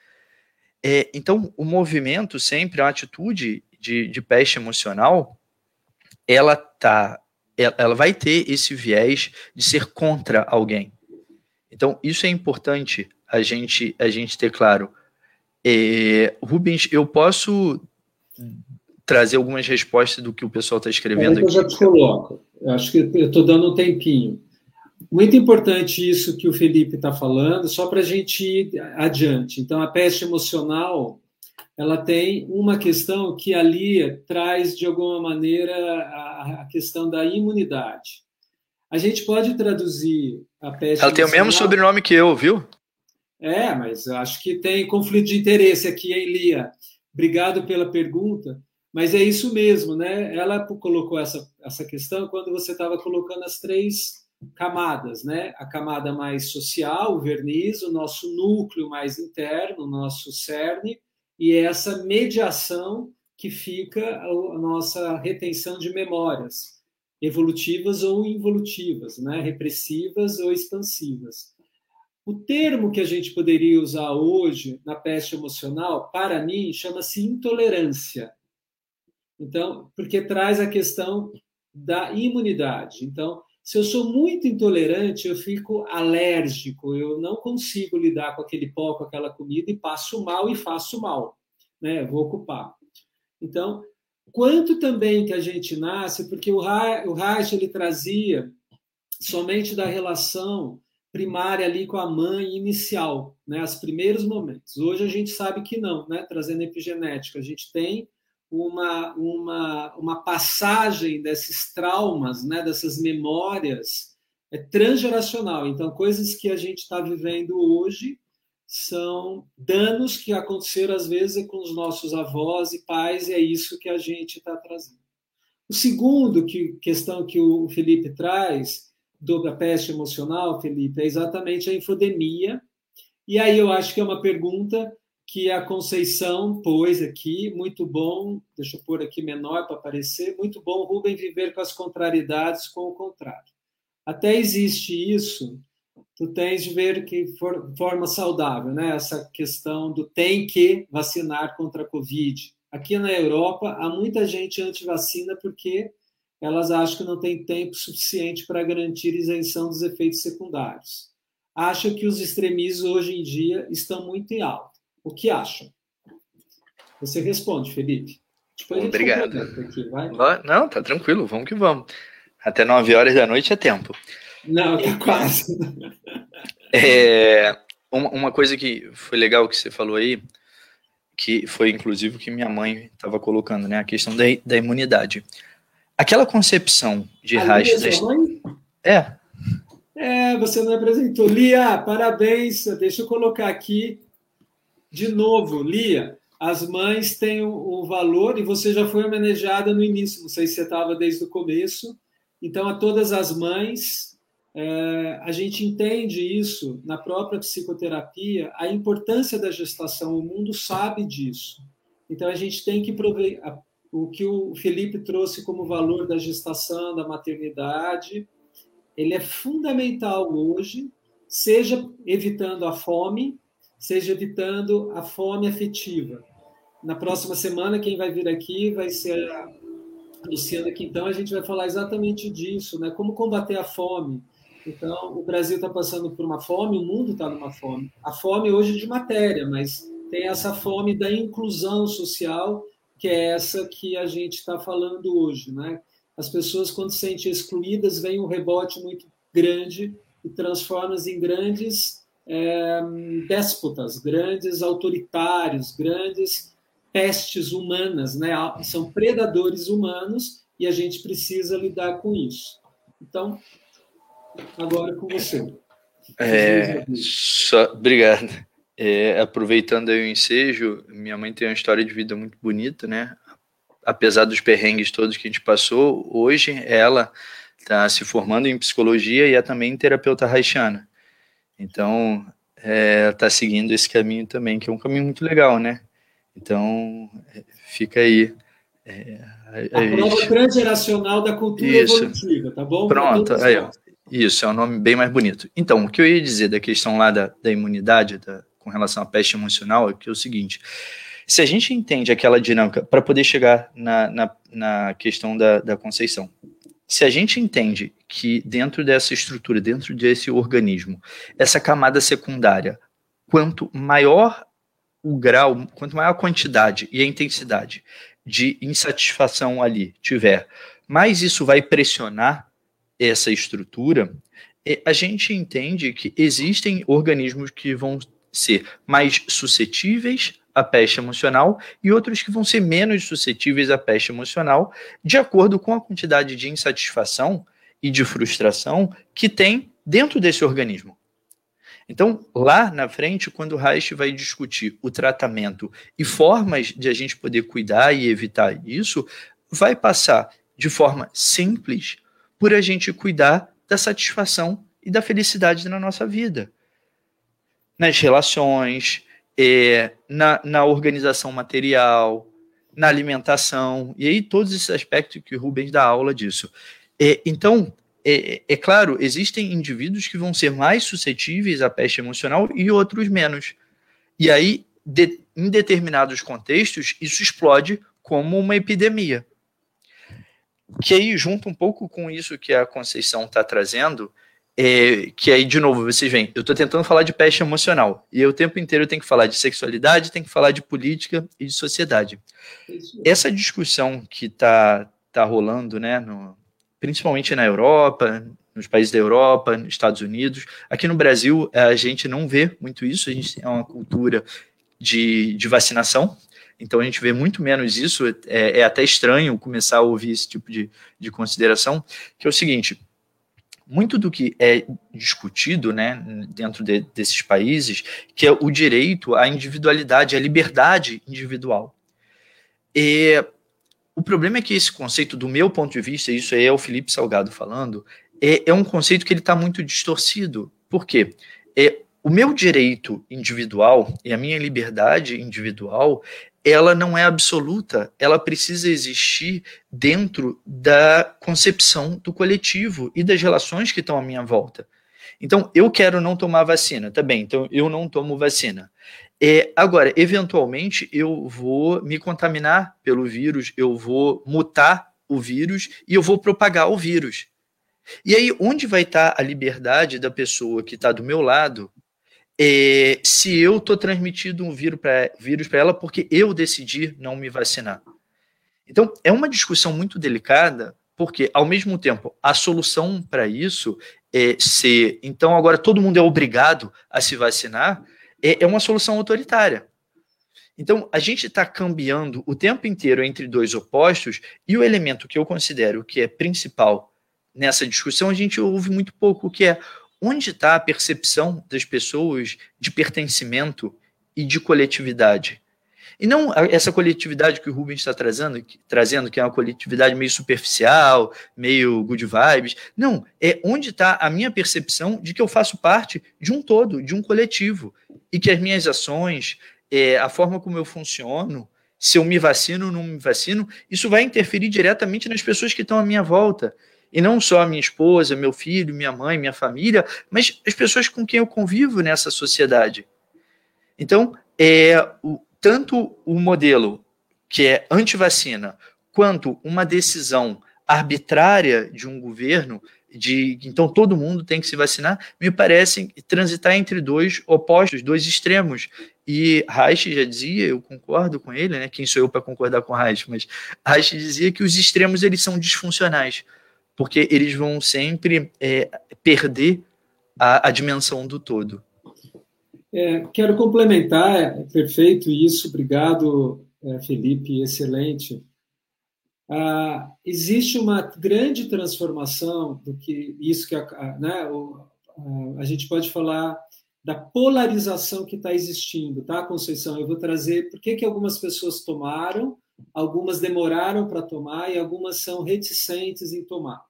É, então o movimento sempre, a atitude de, de peste emocional, ela tá, ela, ela vai ter esse viés de ser contra alguém. Então, isso é importante a gente, a gente ter claro. É, Rubens, eu posso trazer algumas respostas do que o pessoal está escrevendo aqui? Eu já te coloco. Eu acho que eu estou dando um tempinho. Muito importante isso que o Felipe está falando, só para a gente ir adiante. Então, a peste emocional, ela tem uma questão que ali traz, de alguma maneira, a, a questão da imunidade. A gente pode traduzir Ela tem o mesmo sobrenome que eu, viu? É, mas acho que tem conflito de interesse aqui, hein, Lia? Obrigado pela pergunta. Mas é isso mesmo, né? Ela colocou essa, essa questão quando você estava colocando as três camadas, né? A camada mais social, o verniz, o nosso núcleo mais interno, o nosso cerne, e essa mediação que fica a nossa retenção de memórias, evolutivas ou involutivas, né? repressivas ou expansivas. O termo que a gente poderia usar hoje na peste emocional, para mim, chama-se intolerância. Então, porque traz a questão da imunidade. Então, se eu sou muito intolerante, eu fico alérgico, eu não consigo lidar com aquele pó, com aquela comida e passo mal e faço mal, né? Vou ocupar. Então, quanto também que a gente nasce, porque o Reich ele trazia somente da relação primária ali com a mãe inicial, né? Os primeiros momentos. Hoje a gente sabe que não, né? Trazendo epigenética, a gente tem uma, uma, uma passagem desses traumas, né, dessas memórias, é transgeracional. Então, coisas que a gente está vivendo hoje são danos que aconteceram, às vezes, com os nossos avós e pais, e é isso que a gente está trazendo. O segundo que, questão que o Felipe traz, do, da peste emocional, Felipe, é exatamente a infodemia. E aí eu acho que é uma pergunta que a Conceição pôs aqui, muito bom, deixa eu pôr aqui menor para aparecer, muito bom, Rubem, viver com as contrariedades com o contrário. Até existe isso, tu tens de ver que for, forma saudável, né? Essa questão do tem que vacinar contra a Covid. Aqui na Europa, há muita gente anti-vacina porque elas acham que não tem tempo suficiente para garantir isenção dos efeitos secundários. Acham que os extremistas hoje em dia estão muito em alta. O que acham? Você responde, Felipe. Obrigado. Aqui, Não, tá tranquilo, vamos que vamos. Até 9 horas da noite é tempo. Não, tá quase. É, uma, coisa que foi legal que você falou aí, que foi inclusive o que minha mãe estava colocando, né? A questão da, da imunidade. Aquela concepção de Reich. É. É, você não apresentou. Lia, parabéns. Deixa eu colocar aqui de novo, Lia, as mães têm o, valor, e você já foi homenageada no início, não sei se você estava desde o começo. Então, a todas as mães, é, a gente entende isso na própria psicoterapia, a importância da gestação, o mundo sabe disso. Então, a gente tem que aproveitar o que o Felipe trouxe como valor da gestação, da maternidade, ele é fundamental hoje, seja evitando a fome, seja evitando a fome afetiva. Na próxima semana, quem vai vir aqui vai ser a Luciana Quintão, a gente vai falar exatamente disso, né? Como combater a fome. Então, o Brasil está passando por uma fome, o mundo está numa fome. A fome hoje de matéria, mas tem essa fome da inclusão social, que é essa que a gente está falando hoje, né? As pessoas, quando se sentem excluídas, vem um rebote muito grande e transforma-as em grandes é, déspotas, grandes autoritários, grandes pestes humanas, né? São predadores humanos e a gente precisa lidar com isso. Então, agora com você. É, só, obrigado. É, aproveitando aí o ensejo, minha mãe tem uma história de vida muito bonita, né? Apesar dos perrengues todos que a gente passou, hoje ela está se formando em psicologia e é também terapeuta haitiana. Então, é, tá seguindo esse caminho também, que é um caminho muito legal, né? Então, é, fica aí. É, a, a prova gente... transgeracional da cultura Isso. evolutiva, tá bom? Pronto, aí, ó. Isso, é um nome bem mais bonito. Então, o que eu ia dizer da questão lá da, da imunidade, da, com relação à peste emocional, é que é o seguinte: se a gente entende aquela dinâmica, para poder chegar na, na, na questão da, da Conceição, se a gente entende que dentro dessa estrutura, dentro desse organismo, essa camada secundária, quanto maior o grau, quanto maior a quantidade e a intensidade de insatisfação ali tiver, mais isso vai pressionar essa estrutura, a gente entende que existem organismos que vão ser mais suscetíveis à peste emocional e outros que vão ser menos suscetíveis à peste emocional, de acordo com a quantidade de insatisfação e de frustração que tem dentro desse organismo. Então, lá na frente, quando o Reich vai discutir o tratamento e formas de a gente poder cuidar e evitar isso, vai passar de forma simples por a gente cuidar da satisfação e da felicidade na nossa vida. Nas relações, é, na, na organização material, na alimentação, e aí todos esses aspectos que o Rubens dá aula disso. É, então, é, é, claro, existem indivíduos que vão ser mais suscetíveis à peste emocional e outros menos. E aí, de, em determinados contextos, isso explode como uma epidemia. Que aí, junto um pouco com isso que a Conceição está trazendo, é, que aí, de novo, vocês veem, eu estou tentando falar de peste emocional, e eu, o tempo inteiro eu tenho que falar de sexualidade, tenho que falar de política e de sociedade. Essa discussão que está tá rolando, né, no, principalmente na Europa, nos países da Europa, nos Estados Unidos. Aqui no Brasil, a gente não vê muito isso, a gente tem uma cultura de, de vacinação, então a gente vê muito menos isso. É, é, até estranho começar a ouvir esse tipo de, de consideração, que é o seguinte: muito do que é discutido né, dentro de, desses países, que é o direito à individualidade, à liberdade individual. E o problema é que esse conceito, do meu ponto de vista, isso aí é o Felipe Salgado falando, é, é um conceito que ele está muito distorcido. Por quê? É, o meu direito individual e a minha liberdade individual, ela não é absoluta, ela precisa existir dentro da concepção do coletivo e das relações que estão à minha volta. Então, eu quero não tomar vacina, tá bem, então eu não tomo vacina. É, agora, eventualmente, eu vou me contaminar pelo vírus, eu vou mutar o vírus e eu vou propagar o vírus. E aí, onde vai estar a liberdade da pessoa que está do meu lado é, se eu estou transmitindo um vírus para ela porque eu decidi não me vacinar? Então, é uma discussão muito delicada, porque, ao mesmo tempo, a solução para isso é ser. Então, agora todo mundo é obrigado a se vacinar é, é uma solução autoritária. Então, a gente está cambiando o tempo inteiro entre dois opostos, e o elemento que eu considero que é principal nessa discussão, a gente ouve muito pouco, que é onde está a percepção das pessoas de pertencimento e de coletividade. E não essa coletividade que o Rubens está trazendo, trazendo, que é uma coletividade meio superficial, meio good vibes. Não, é onde está a minha percepção de que eu faço parte de um todo, de um coletivo. E que as minhas ações, é, a forma como eu funciono, se eu me vacino ou não me vacino, isso vai interferir diretamente nas pessoas que estão à minha volta. E não só a minha esposa, meu filho, minha mãe, minha família, mas as pessoas com quem eu convivo nessa sociedade. Então, é, o, tanto o modelo que é anti-vacina, quanto uma decisão arbitrária de um governo de então todo mundo tem que se vacinar, me parece transitar entre dois opostos, dois extremos. E Reich já dizia, eu concordo com ele, né? Quem sou eu para concordar com Reich? Mas Reich dizia que os extremos eles são disfuncionais, porque eles vão sempre é, perder a, a dimensão do todo. É, quero complementar, é perfeito isso, obrigado, é, Felipe, excelente. Ah, existe uma grande transformação do que isso que a, né, o, a, a gente pode falar da polarização que está existindo, tá, Conceição? Eu vou trazer por que, que algumas pessoas tomaram, algumas demoraram para tomar e algumas são reticentes em tomar.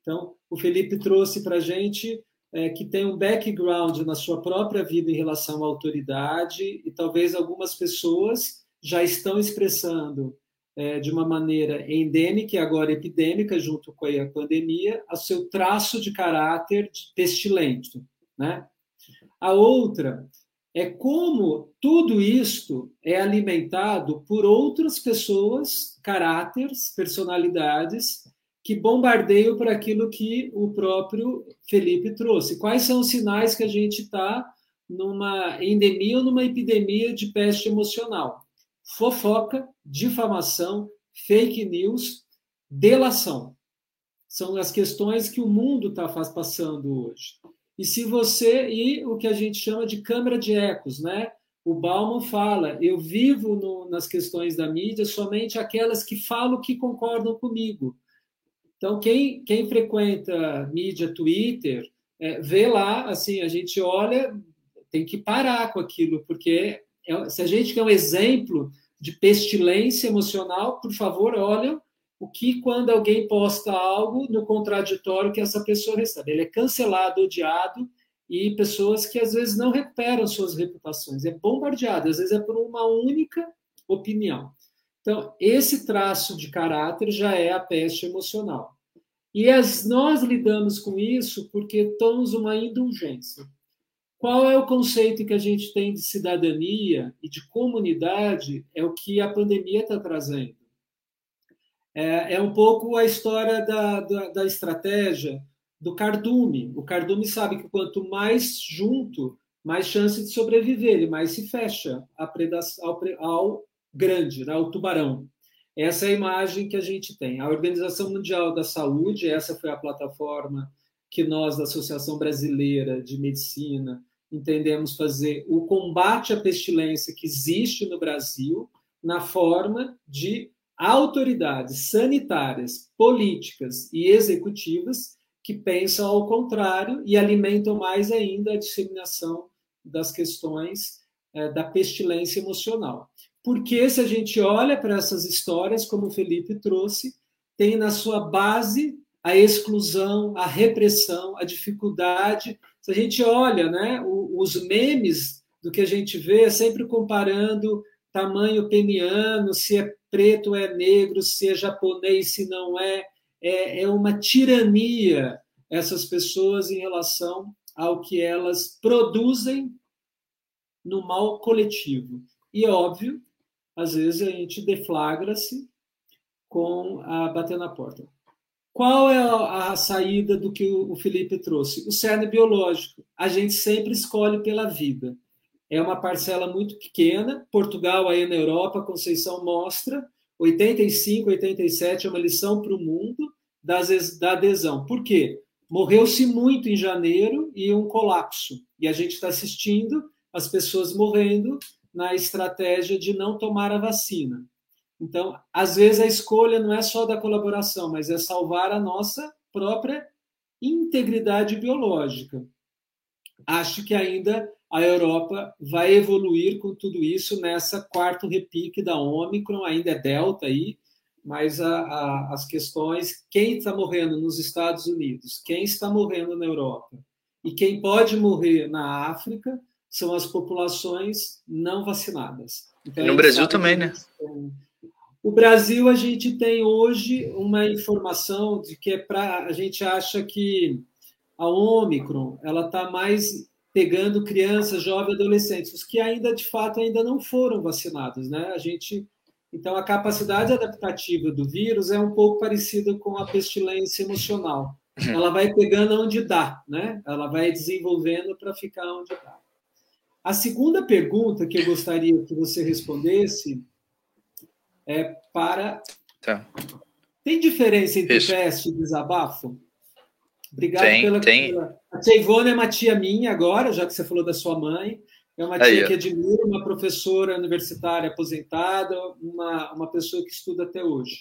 Então, o Felipe trouxe para a gente é, que tem um background na sua própria vida em relação à autoridade, e talvez algumas pessoas já estão expressando é, de uma maneira endêmica e agora epidêmica, junto com a pandemia, o seu traço de caráter pestilento. Né? A outra é como tudo isto é alimentado por outras pessoas, caráteres, personalidades, que bombardeiam por aquilo que o próprio Felipe trouxe. Quais são os sinais que a gente está numa endemia ou numa epidemia de peste emocional. Fofoca, difamação, fake news, delação. São as questões que o mundo está passando hoje. E se você e o que a gente chama de câmara de ecos, né? O Bauman fala: eu vivo no, nas questões da mídia somente aquelas que falam que concordam comigo. Então, quem, quem frequenta mídia, Twitter, é, vê lá, assim, a gente olha, tem que parar com aquilo, porque é, se a gente quer um exemplo de pestilência emocional, por favor, olha o que quando alguém posta algo no contraditório que essa pessoa recebe. Ele é cancelado, odiado, e pessoas que às vezes não recuperam suas reputações. É bombardeado, às vezes é por uma única opinião. Então, esse traço de caráter já é a peste emocional. E as, nós lidamos com isso porque temos uma indulgência. Qual é o conceito que a gente tem de cidadania e de comunidade? É o que a pandemia está trazendo. É, é, um pouco a história da, da, da, estratégia do cardume. O cardume sabe que quanto mais junto, mais chance de sobreviver, ele mais se fecha ao, ao, grande, né, ao tubarão. Essa é a imagem que a gente tem. A Organização Mundial da Saúde, essa foi a plataforma que nós, da Associação Brasileira de Medicina, entendemos fazer o combate à pestilência que existe no Brasil na forma de autoridades sanitárias, políticas e executivas que pensam ao contrário e alimentam mais ainda a disseminação das questões é, da pestilência emocional. Porque se a gente olha para essas histórias, como o Felipe trouxe, tem na sua base a exclusão, a repressão, a dificuldade se a gente olha, né, os memes do que a gente vê é sempre comparando tamanho peniano, se é preto é negro, se é japonês, se não é, é, é uma tirania essas pessoas em relação ao que elas produzem no mal coletivo. E óbvio, às vezes a gente deflagra-se com a bater na porta. Qual é a saída do que o Felipe trouxe? O cerne biológico. A gente sempre escolhe pela vida. É uma parcela muito pequena. Portugal, aí na Europa, Conceição mostra, 85, 87 é uma lição para o mundo da adesão. Por quê? Morreu-se muito em janeiro e um colapso. E a gente está assistindo as pessoas morrendo na estratégia de não tomar a vacina. Então, às vezes a escolha não é só da colaboração, mas é salvar a nossa própria integridade biológica. Acho que ainda a Europa vai evoluir com tudo isso nessa quarto repique da Omicron, ainda é Delta aí, mas a, a, as questões, quem está morrendo nos Estados Unidos, quem está morrendo na Europa e quem pode morrer na África são as populações não vacinadas. Então, no Brasil também, né? O Brasil, a gente tem hoje uma informação de que é para a gente acha que a Omicron ela está mais pegando crianças, jovens, adolescentes, os que ainda de fato ainda não foram vacinados, né? A gente então a capacidade adaptativa do vírus é um pouco parecida com a pestilência emocional. Ela vai pegando onde dá, né? Ela vai desenvolvendo para ficar onde dá. A segunda pergunta que eu gostaria que você respondesse é para. Tá. Tem diferença entre Isso. teste e desabafo? Obrigado tem, pela, tem. pela. A tia Ivone é uma tia minha agora, já que você falou da sua mãe. É uma tia Aí, que admiro, uma professora universitária aposentada, uma, uma pessoa que estuda até hoje.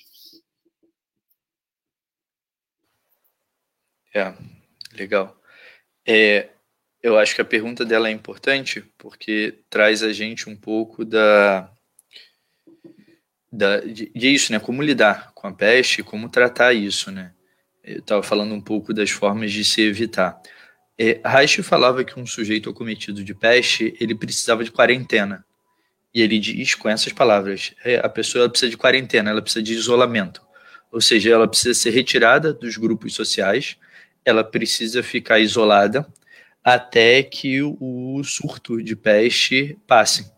É, legal. É, eu acho que a pergunta dela é importante porque traz a gente um pouco da, da, de, de, né? Como lidar com a peste, como tratar isso, né? Eu estava falando um pouco das formas de se evitar. É, Reich falava que um sujeito acometido de peste, ele precisava de quarentena. E ele diz com essas palavras, é, a pessoa precisa de quarentena, ela precisa de isolamento. Ou seja, ela precisa ser retirada dos grupos sociais, ela precisa ficar isolada até que o surto de peste passe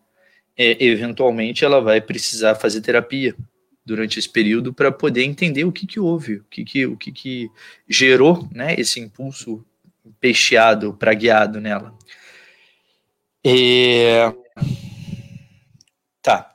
é, eventualmente ela vai precisar fazer terapia durante esse período para poder entender o que, que houve, o que, que, o que, que gerou né, esse impulso peixeado, pragueado nela. É... Tá.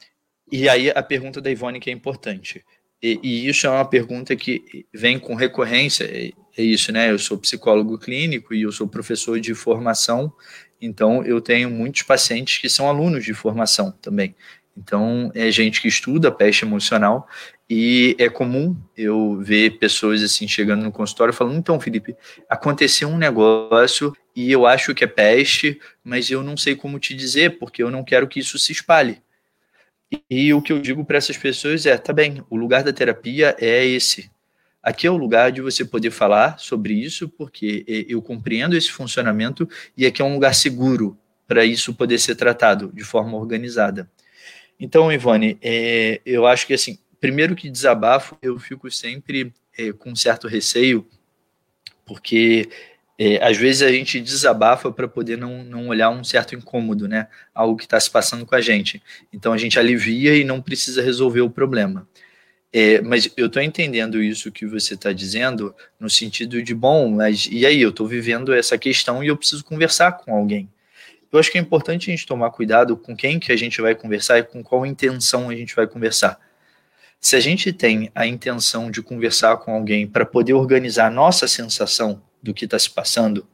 E aí a pergunta da Ivone que é importante. E, e, isso é uma pergunta que vem com recorrência, é, é, isso, né? Eu sou psicólogo clínico e eu sou professor de formação, então eu tenho muitos pacientes que são alunos de formação também. Então, é gente que estuda peste emocional e é comum eu ver pessoas assim chegando no consultório falando: então, Felipe, aconteceu um negócio e eu acho que é peste, mas eu não sei como te dizer, porque eu não quero que isso se espalhe. E o que eu digo para essas pessoas é: tá bem, o lugar da terapia é esse. Aqui é o lugar de você poder falar sobre isso, porque eu compreendo esse funcionamento e aqui é um lugar seguro para isso poder ser tratado de forma organizada. Então, Ivone, é, eu acho que assim, primeiro que desabafo, eu fico sempre é, com certo receio, porque é, às vezes a gente desabafa para poder não, não olhar um certo incômodo, né? Algo que está se passando com a gente. Então a gente alivia e não precisa resolver o problema. É, mas eu estou entendendo isso que você está dizendo no sentido de, bom, mas e aí? Eu estou vivendo essa questão e eu preciso conversar com alguém. Eu acho que é importante a gente tomar cuidado com quem que a gente vai conversar e com qual intenção a gente vai conversar. Se a gente tem a intenção de conversar com alguém para poder organizar a nossa sensação do que está se passando,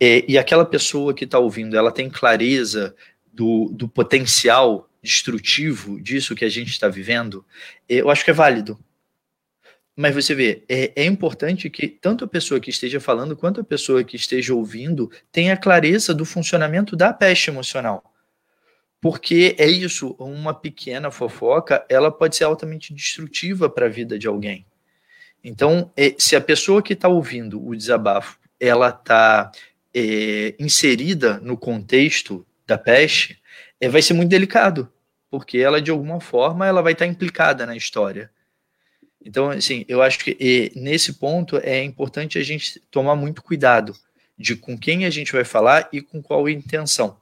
é, e aquela pessoa que está ouvindo, ela tem clareza do, do potencial destrutivo disso que a gente está vivendo, é, eu acho que é válido. Mas você vê, é, é, importante que tanto a pessoa que esteja falando quanto a pessoa que esteja ouvindo tenha clareza do funcionamento da peste emocional. Porque é isso, uma pequena fofoca, ela pode ser altamente destrutiva para a vida de alguém. Então, é, se a pessoa que está ouvindo o desabafo, ela está é, inserida no contexto da peste, é, vai ser muito delicado, porque ela, de alguma forma, ela vai estar tá implicada na história. Então, assim, eu acho que nesse ponto é importante a gente tomar muito cuidado de com quem a gente vai falar e com qual intenção.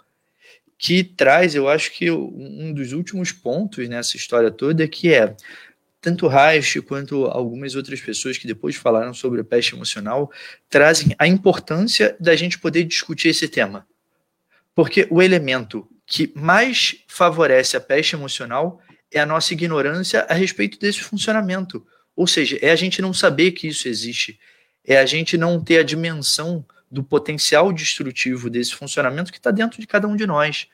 Que traz, eu acho que um dos últimos pontos nessa história toda, que é tanto Reich quanto algumas outras pessoas que depois falaram sobre a peste emocional trazem a importância da gente poder discutir esse tema. Porque o elemento que mais favorece a peste emocional é a nossa ignorância a respeito desse funcionamento. Ou seja, é a gente não saber que isso existe, é a gente não ter a dimensão do potencial destrutivo desse funcionamento que está dentro de cada um de nós.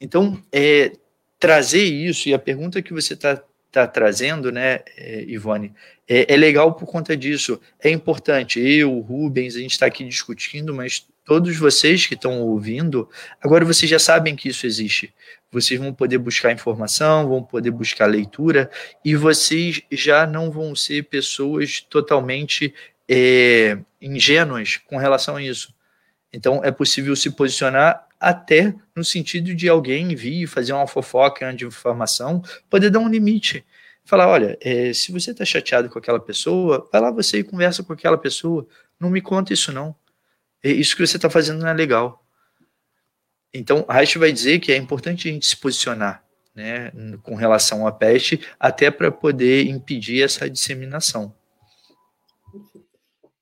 Então, é, trazer isso, e a pergunta que você está está trazendo, né, é, Ivone, é, é, legal por conta disso. É importante. Eu, o Rubens, a gente está aqui discutindo, mas todos vocês que estão ouvindo, agora vocês já sabem que isso existe. Vocês vão poder buscar informação, vão poder buscar leitura, e vocês já não vão ser pessoas totalmente é, ingênuas com relação a isso. Então, é possível se posicionar até no sentido de alguém vir fazer uma fofoca de informação, poder dar um limite. Falar, olha, é, se você está chateado com aquela pessoa, vai lá você e conversa com aquela pessoa. Não me conta isso não. É, isso que você está fazendo não é legal. Então, Reich vai dizer que é importante a gente se posicionar né, com relação à peste, até para poder impedir essa disseminação.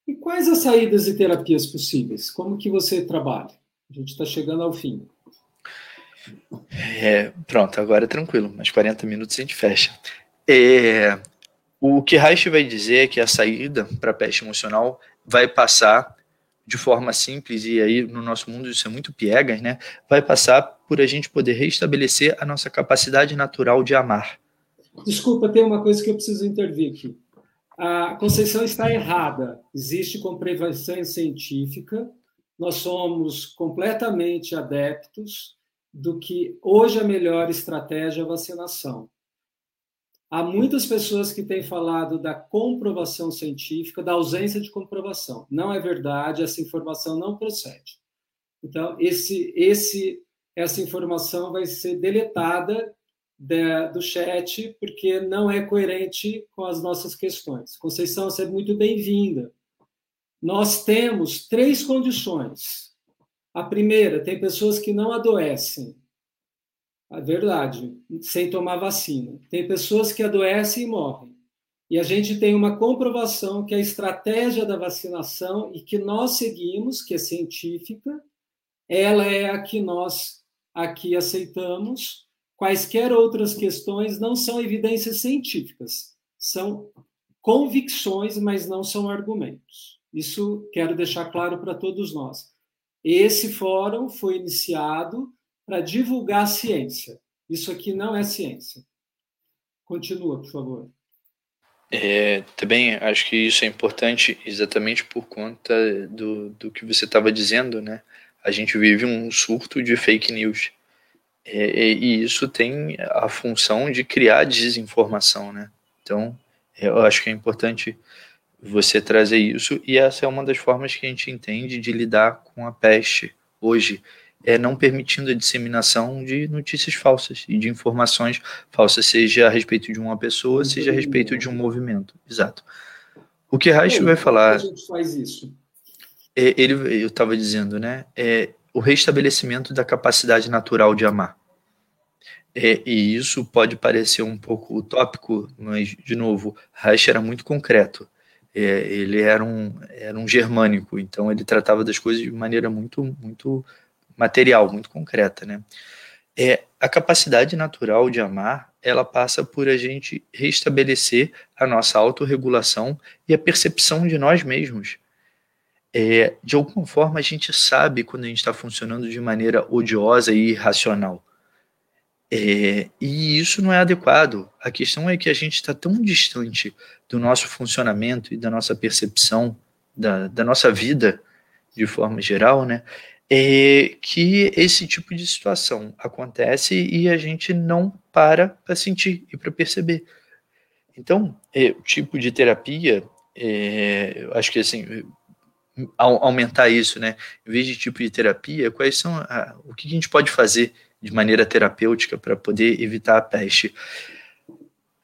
E quais as saídas e terapias possíveis? Como que você trabalha? A gente está chegando ao fim. É, pronto, agora é tranquilo, mais 40 minutos a gente fecha. É, o que Reich vai dizer é que a saída para a peste emocional vai passar de forma simples, e aí no nosso mundo isso é muito piegas, né? Vai passar por a gente poder restabelecer a nossa capacidade natural de amar. Desculpa, tem uma coisa que eu preciso intervir aqui. A Conceição está errada. Existe comprovação científica nós somos completamente adeptos do que hoje a melhor estratégia é a vacinação. Há muitas pessoas que têm falado da comprovação científica, da ausência de comprovação. Não é verdade, essa informação não procede. Então, esse, esse, essa informação vai ser deletada de, do chat, porque não é coerente com as nossas questões. Conceição, você é muito bem-vinda nós temos três condições. A primeira, tem pessoas que não adoecem. É verdade, sem tomar vacina. Tem pessoas que adoecem e morrem. E a gente tem uma comprovação que a estratégia da vacinação e que nós seguimos, que é científica, ela é a que nós aqui aceitamos. Quaisquer outras questões não são evidências científicas, são convicções, mas não são argumentos. Isso quero deixar claro para todos nós. Esse fórum foi iniciado para divulgar a ciência. Isso aqui não é ciência. Continua, por favor. É, também acho que isso é importante exatamente por conta do, do que você estava dizendo, né? A gente vive um surto de fake news. É, e isso tem a função de criar desinformação, né? Então, eu acho que é importante você trazer isso, e essa é uma das formas que a gente entende de lidar com a peste hoje é, não permitindo a disseminação de notícias falsas e de informações falsas, seja a respeito de uma pessoa, seja a respeito de um movimento. Exato. O que Reich vai falar. A gente faz isso? É, ele, eu estava dizendo, né? É o restabelecimento da capacidade natural de amar. É, e isso pode parecer um pouco utópico, mas, de novo, Reich era muito concreto. É, ele era um, era um germânico, então ele tratava das coisas de maneira muito, muito material, muito concreta, né? É, a capacidade natural de amar, ela passa por a gente restabelecer a nossa autorregulação e a percepção de nós mesmos. É, de alguma forma, a gente sabe quando a gente está funcionando de maneira odiosa e irracional. É, e isso não é adequado. A questão é que a gente está tão distante do nosso funcionamento e da nossa percepção da, da nossa vida, de forma geral, né? É que esse tipo de situação acontece e a gente não para para sentir e para perceber. Então, é, o tipo de terapia, é, acho que assim, aumentar isso, né? Em vez de tipo de terapia, quais são a, o que a gente pode fazer de maneira terapêutica para poder evitar a peste?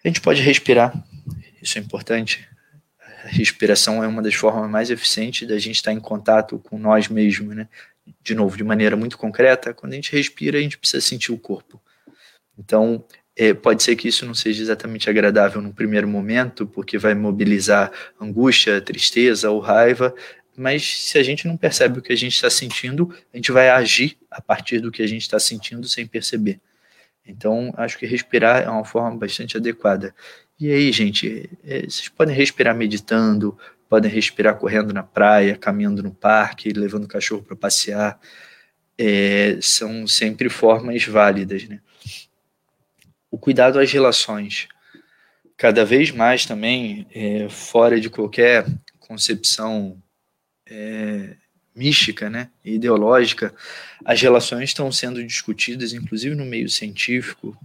A gente pode respirar, isso é importante. A respiração é uma das formas mais eficientes da gente estar em contato com nós mesmos, né? De novo, de maneira muito concreta, quando a gente respira, a gente precisa sentir o corpo. Então, é, pode ser que isso não seja exatamente agradável no primeiro momento, porque vai mobilizar angústia, tristeza ou raiva, mas se a gente não percebe o que a gente está sentindo, a gente vai agir a partir do que a gente está sentindo sem perceber. Então, acho que respirar é uma forma bastante adequada. E aí, gente, é, vocês podem respirar meditando, podem respirar correndo na praia, caminhando no parque, levando o cachorro para passear. É, são sempre formas válidas. Né? O cuidado às relações. Cada vez mais também, é, fora de qualquer concepção é, mística, né, ideológica, as relações estão sendo discutidas, inclusive no meio científico.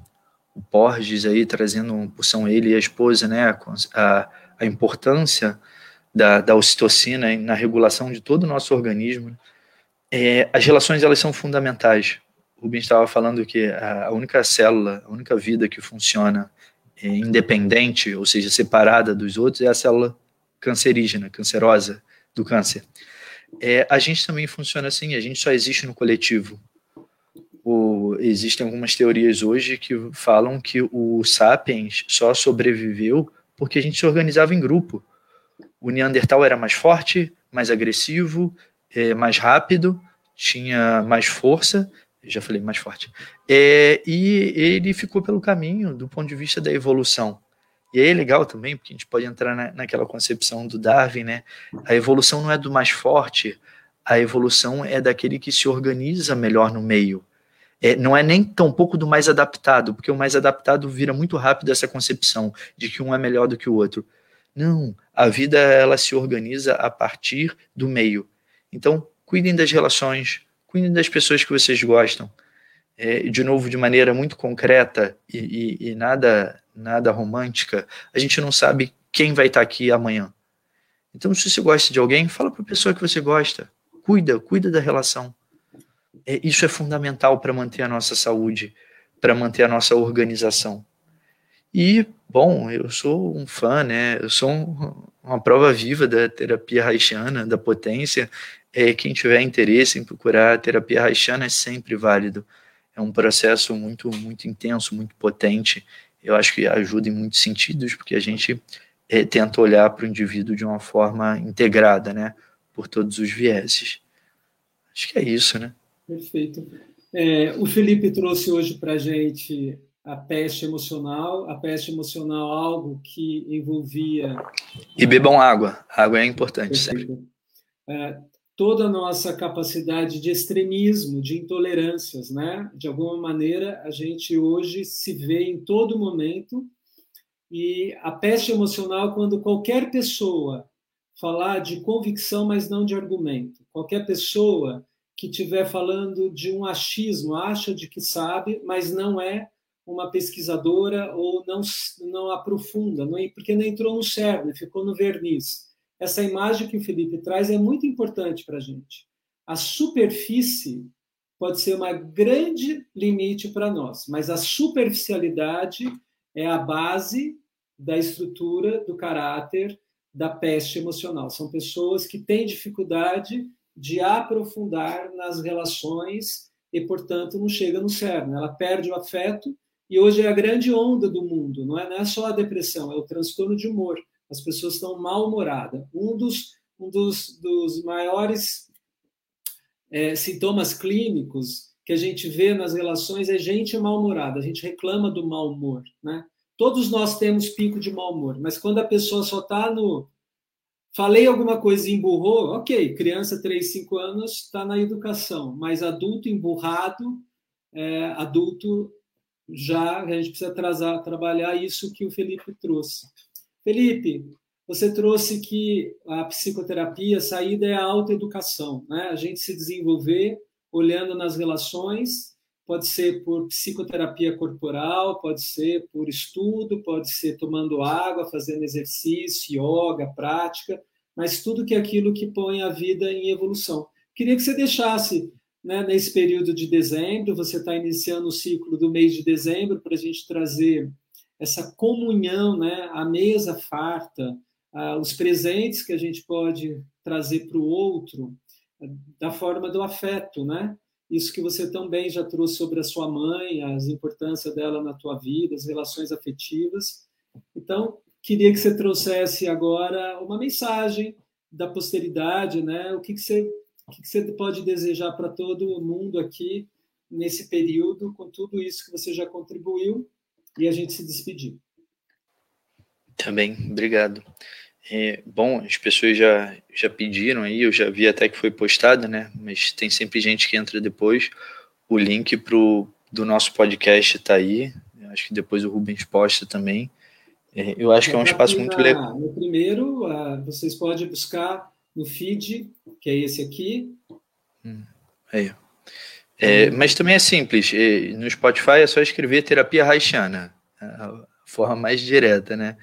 O Porges aí trazendo, são ele e a esposa, né, a, a importância da, da ocitocina na regulação de todo o nosso organismo. É, as relações elas são fundamentais. O Rubens estava falando que a, única célula, a única vida que funciona é, independente, ou seja, separada dos outros, é a célula cancerígena, cancerosa do câncer. É, a gente também funciona assim, a gente só existe no coletivo. O, existem algumas teorias hoje que falam que o sapiens só sobreviveu porque a gente se organizava em grupo o Neandertal era mais forte, mais agressivo, é, mais rápido, tinha mais força, já falei mais forte, é, e ele ficou pelo caminho do ponto de vista da evolução. E aí é legal também, porque a gente pode entrar na, naquela concepção do Darwin, né? A evolução não é do mais forte, a evolução é daquele que se organiza melhor no meio. É, não é nem tão pouco do mais adaptado, porque o mais adaptado vira muito rápido essa concepção de que um é melhor do que o outro. Não, a vida ela se organiza a partir do meio. Então, cuidem das relações, cuidem das pessoas que vocês gostam. É, de novo, de maneira muito concreta e, e, e, nada, nada romântica, a gente não sabe quem vai estar aqui amanhã. Então, se você gosta de alguém, fala para a pessoa que você gosta. Cuida, cuida da relação. É, isso é fundamental para manter a nossa saúde, para manter a nossa organização. E, bom, eu sou um fã, né? Eu sou um, uma prova viva da terapia haitiana, da potência. É, quem tiver interesse em procurar terapia haitiana é sempre válido. É um processo muito, muito intenso, muito potente. Eu acho que ajuda em muitos sentidos, porque a gente é, tenta olhar para o indivíduo de uma forma integrada, né? Por todos os vieses. Acho que é isso, né? Perfeito. É, o Felipe trouxe hoje para a gente a peste emocional, a peste emocional algo que envolvia... E bebam água, a água é importante sempre. É, toda a nossa capacidade de extremismo, de intolerâncias, né? De alguma maneira, a gente hoje se vê em todo momento. E a peste emocional, quando qualquer pessoa falar de convicção, mas não de argumento, qualquer pessoa que estiver falando de um achismo, acha de que sabe, mas não é uma pesquisadora ou não, não aprofunda, não, porque não entrou no cerne, ficou no verniz essa imagem que o Felipe traz é muito importante para a gente. A superfície pode ser uma grande limite para nós, mas a superficialidade é a base da estrutura, do caráter, da peste emocional. São pessoas que têm dificuldade de aprofundar nas relações e, portanto, não chega no cerne. Ela perde o afeto e hoje é a grande onda do mundo. Não é, não é só a depressão, é o transtorno de humor as pessoas estão mal-humoradas. Um dos, um dos, dos maiores é, sintomas clínicos que a gente vê nas relações é gente mal-humorada, a gente reclama do mau humor. Né? Todos nós temos pico de mau humor, mas quando a pessoa só está no. Falei alguma coisa e emburrou, ok, criança 3, 5 anos está na educação, mas adulto emburrado, é, adulto já, a gente precisa trazar, trabalhar isso que o Felipe trouxe. Felipe, você trouxe que a psicoterapia, a saída é a autoeducação, né? A gente se desenvolver olhando nas relações, pode ser por psicoterapia corporal, pode ser por estudo, pode ser tomando água, fazendo exercício, yoga, prática, mas tudo que é aquilo que põe a vida em evolução. Queria que você deixasse, né, nesse período de dezembro, você está iniciando o ciclo do mês de dezembro, para a gente trazer essa comunhão, né, a mesa farta, os presentes que a gente pode trazer para o outro, da forma do afeto, né? Isso que você também já trouxe sobre a sua mãe, a importância dela na tua vida, as relações afetivas. Então, queria que você trouxesse agora uma mensagem da posteridade, né? O que, que, você, o que, você pode desejar para todo mundo aqui nesse período, com tudo isso que você já contribuiu e a gente se despedir. Também, obrigado. É, bom, as pessoas já, já pediram aí, eu já vi até que foi postado, né? Mas tem sempre gente que entra depois. O link pro, do nosso podcast está aí. Eu acho que depois o Rubens posta também. É, eu acho que é um espaço muito legal. No primeiro, vocês podem buscar no feed, que é esse aqui. Hum, aí, é, mas também é simples. No Spotify é só escrever terapia haitiana, a forma mais direta, né?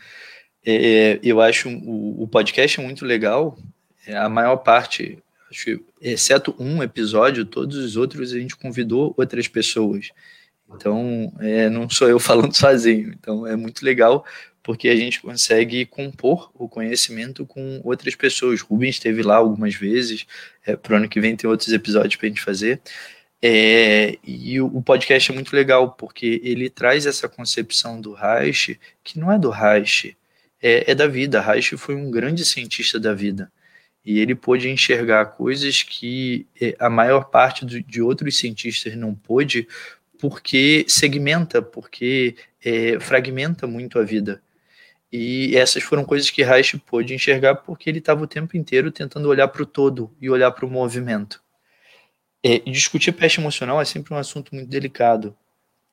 É, eu acho o, o, podcast muito legal. É, a maior parte, acho, exceto um episódio, todos os outros a gente convidou outras pessoas. Então, é, não sou eu falando sozinho. Então, é muito legal porque a gente consegue compor o conhecimento com outras pessoas. Rubens esteve lá algumas vezes. É, Para o ano que vem tem outros episódios para a gente fazer. É, e o, o, podcast é muito legal, porque ele traz essa concepção do Reich, que não é do Reich, é, é da vida. Reich foi um grande cientista da vida. E ele pôde enxergar coisas que é, a maior parte de outros cientistas não pôde, porque segmenta, porque é, fragmenta muito a vida. E essas foram coisas que Reich pôde enxergar porque ele estava o tempo inteiro tentando olhar para o todo e olhar para o movimento. É, discutir peste emocional é sempre um assunto muito delicado.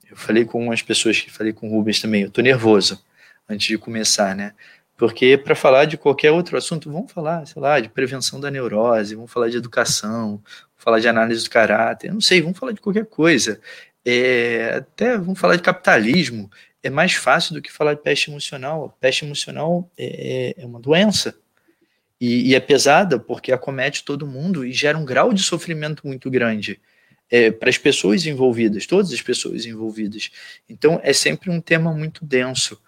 Eu falei com umas pessoas que falei com o Rubens também, eu tô nervoso antes de começar, né? Porque para falar de qualquer outro assunto, vamos falar, sei lá, de prevenção da neurose, vamos falar de educação, falar de análise do caráter, não sei, vamos falar de qualquer coisa. É, até vamos falar de capitalismo. É mais fácil do que falar de peste emocional. Peste emocional é, é uma doença e, e, é pesada porque acomete todo mundo e gera um grau de sofrimento muito grande é, para as pessoas envolvidas, todas as pessoas envolvidas. Então, é sempre um tema muito denso.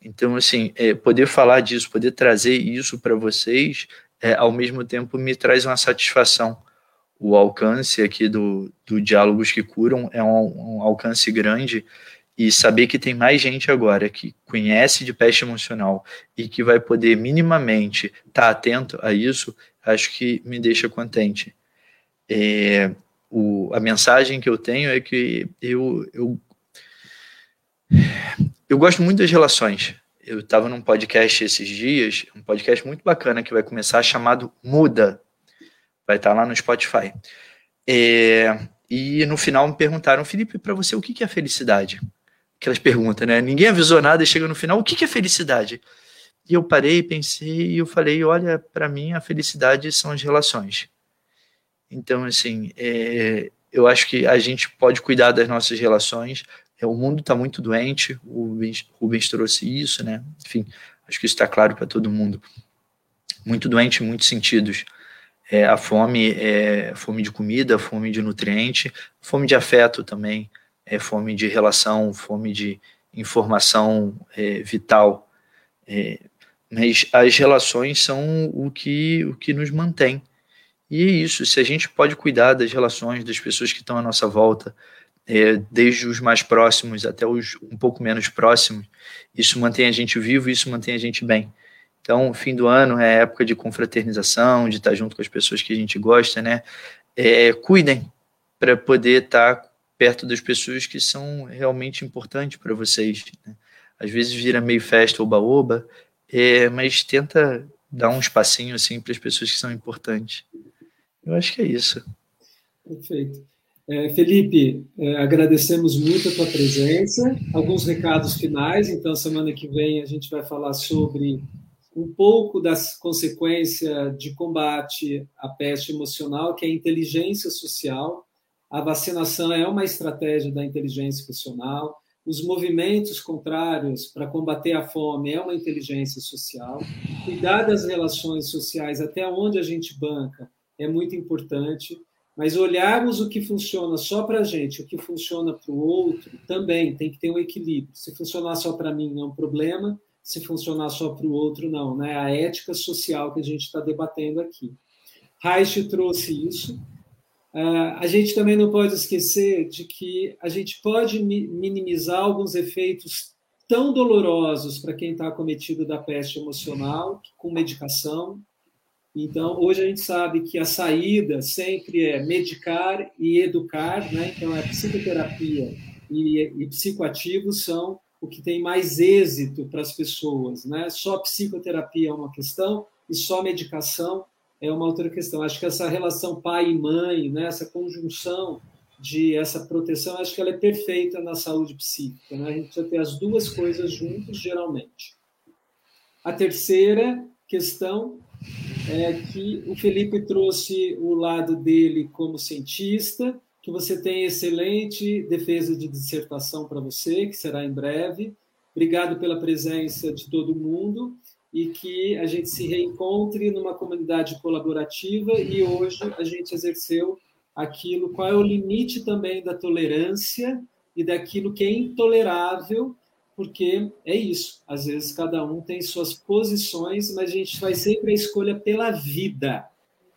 Então, assim, é, poder falar disso, poder trazer isso para vocês, é, ao mesmo tempo me traz uma satisfação. O alcance aqui do, do Diálogos que Curam é um, um alcance grande e saber que tem mais gente agora que conhece de peste emocional e que vai poder minimamente estar tá atento a isso, acho que me deixa contente. É, o, a mensagem que eu tenho é que eu, eu, eu gosto muito das relações. Eu estava num podcast esses dias, um podcast muito bacana que vai começar chamado Muda. Vai estar tá lá no Spotify. É, e no final me perguntaram, Felipe, para você o que é felicidade? Aquelas perguntas, né? Ninguém avisou nada e chega no final, o que é felicidade? E eu parei, pensei e eu falei, olha, para mim a felicidade são as relações. Então, assim, é, eu acho que a gente pode cuidar das nossas relações. É, o mundo está muito doente, o Rubens, Rubens trouxe isso, né? Enfim, acho que isso está claro para todo mundo. Muito doente em muitos sentidos. É, a fome é fome de comida, fome de nutriente, fome de afeto também, é fome de relação, fome de informação é, vital. É, mas as relações são o que, o que nos mantém. E é isso, se a gente pode cuidar das relações das pessoas que estão à nossa volta, é, desde os mais próximos até os um pouco menos próximos, isso mantém a gente vivo, isso mantém a gente bem. Então, fim do ano é época de confraternização, de estar junto com as pessoas que a gente gosta, né? É, cuidem para poder estar perto das pessoas que são realmente importantes para vocês. Né? Às vezes vira meio festa oba-oba, é, mas tenta dar um espacinho assim para as pessoas que são importantes. Eu acho que é isso. Perfeito. É, Felipe, é, agradecemos muito a tua presença. Alguns recados finais. Então, semana que vem a gente vai falar sobre um pouco das consequências de combate à peste emocional, que é a inteligência social. A vacinação é uma estratégia da inteligência emocional os movimentos contrários para combater a fome é uma inteligência social. Cuidar das relações sociais, até onde a gente banca, é muito importante. Mas olharmos o que funciona só para a gente, o que funciona para o outro, também tem que ter um equilíbrio. Se funcionar só para mim, não é um problema. Se funcionar só para o outro, não. Né? A ética social que a gente está debatendo aqui. Reich trouxe isso. Uh, a gente também não pode esquecer de que a gente pode minimizar alguns efeitos tão dolorosos para quem está acometido da peste emocional com medicação. Então, hoje a gente sabe que a saída sempre é medicar e educar, né? Então, a psicoterapia e, e psicoativos são o que tem mais êxito para as pessoas, né? Só psicoterapia é uma questão e só medicação é uma outra questão. Acho que essa relação pai e mãe, né, essa conjunção de essa proteção, acho que ela é perfeita na saúde psíquica. Né? A gente precisa ter as duas coisas juntos, geralmente. A terceira questão é que o Felipe trouxe o lado dele como cientista, que você tem excelente defesa de dissertação para você, que será em breve. Obrigado pela presença de todo mundo e que a gente se reencontre numa comunidade colaborativa e hoje a gente exerceu aquilo, qual é o limite também da tolerância e daquilo que é intolerável, porque é isso, às vezes cada um tem suas posições, mas a gente faz sempre a escolha pela vida.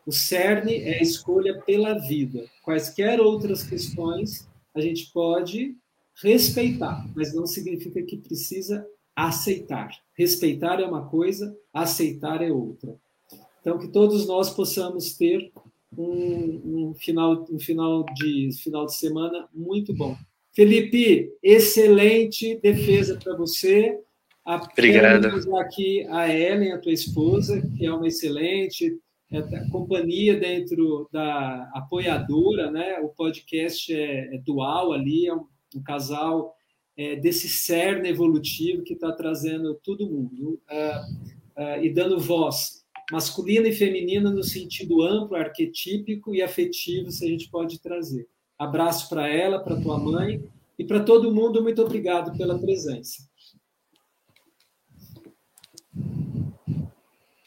O cerne é a escolha pela vida. Quaisquer outras questões a gente pode respeitar, mas não significa que precisa aceitar. Respeitar é uma coisa, aceitar é outra. Então, que todos nós possamos ter um, um final, um final, de, final de semana muito bom. Felipe, excelente defesa para você. Obrigado. aqui a Ellen, a tua esposa, que é uma excelente é, companhia dentro da apoiadora, né? O podcast é, é dual ali, é um, um casal é, desse cerne evolutivo que está trazendo todo mundo uh, uh, e dando voz masculina e feminina no sentido amplo, arquetípico e afetivo, se a gente pode trazer. Abraço para ela, para tua mãe e para todo mundo. Muito obrigado pela presença.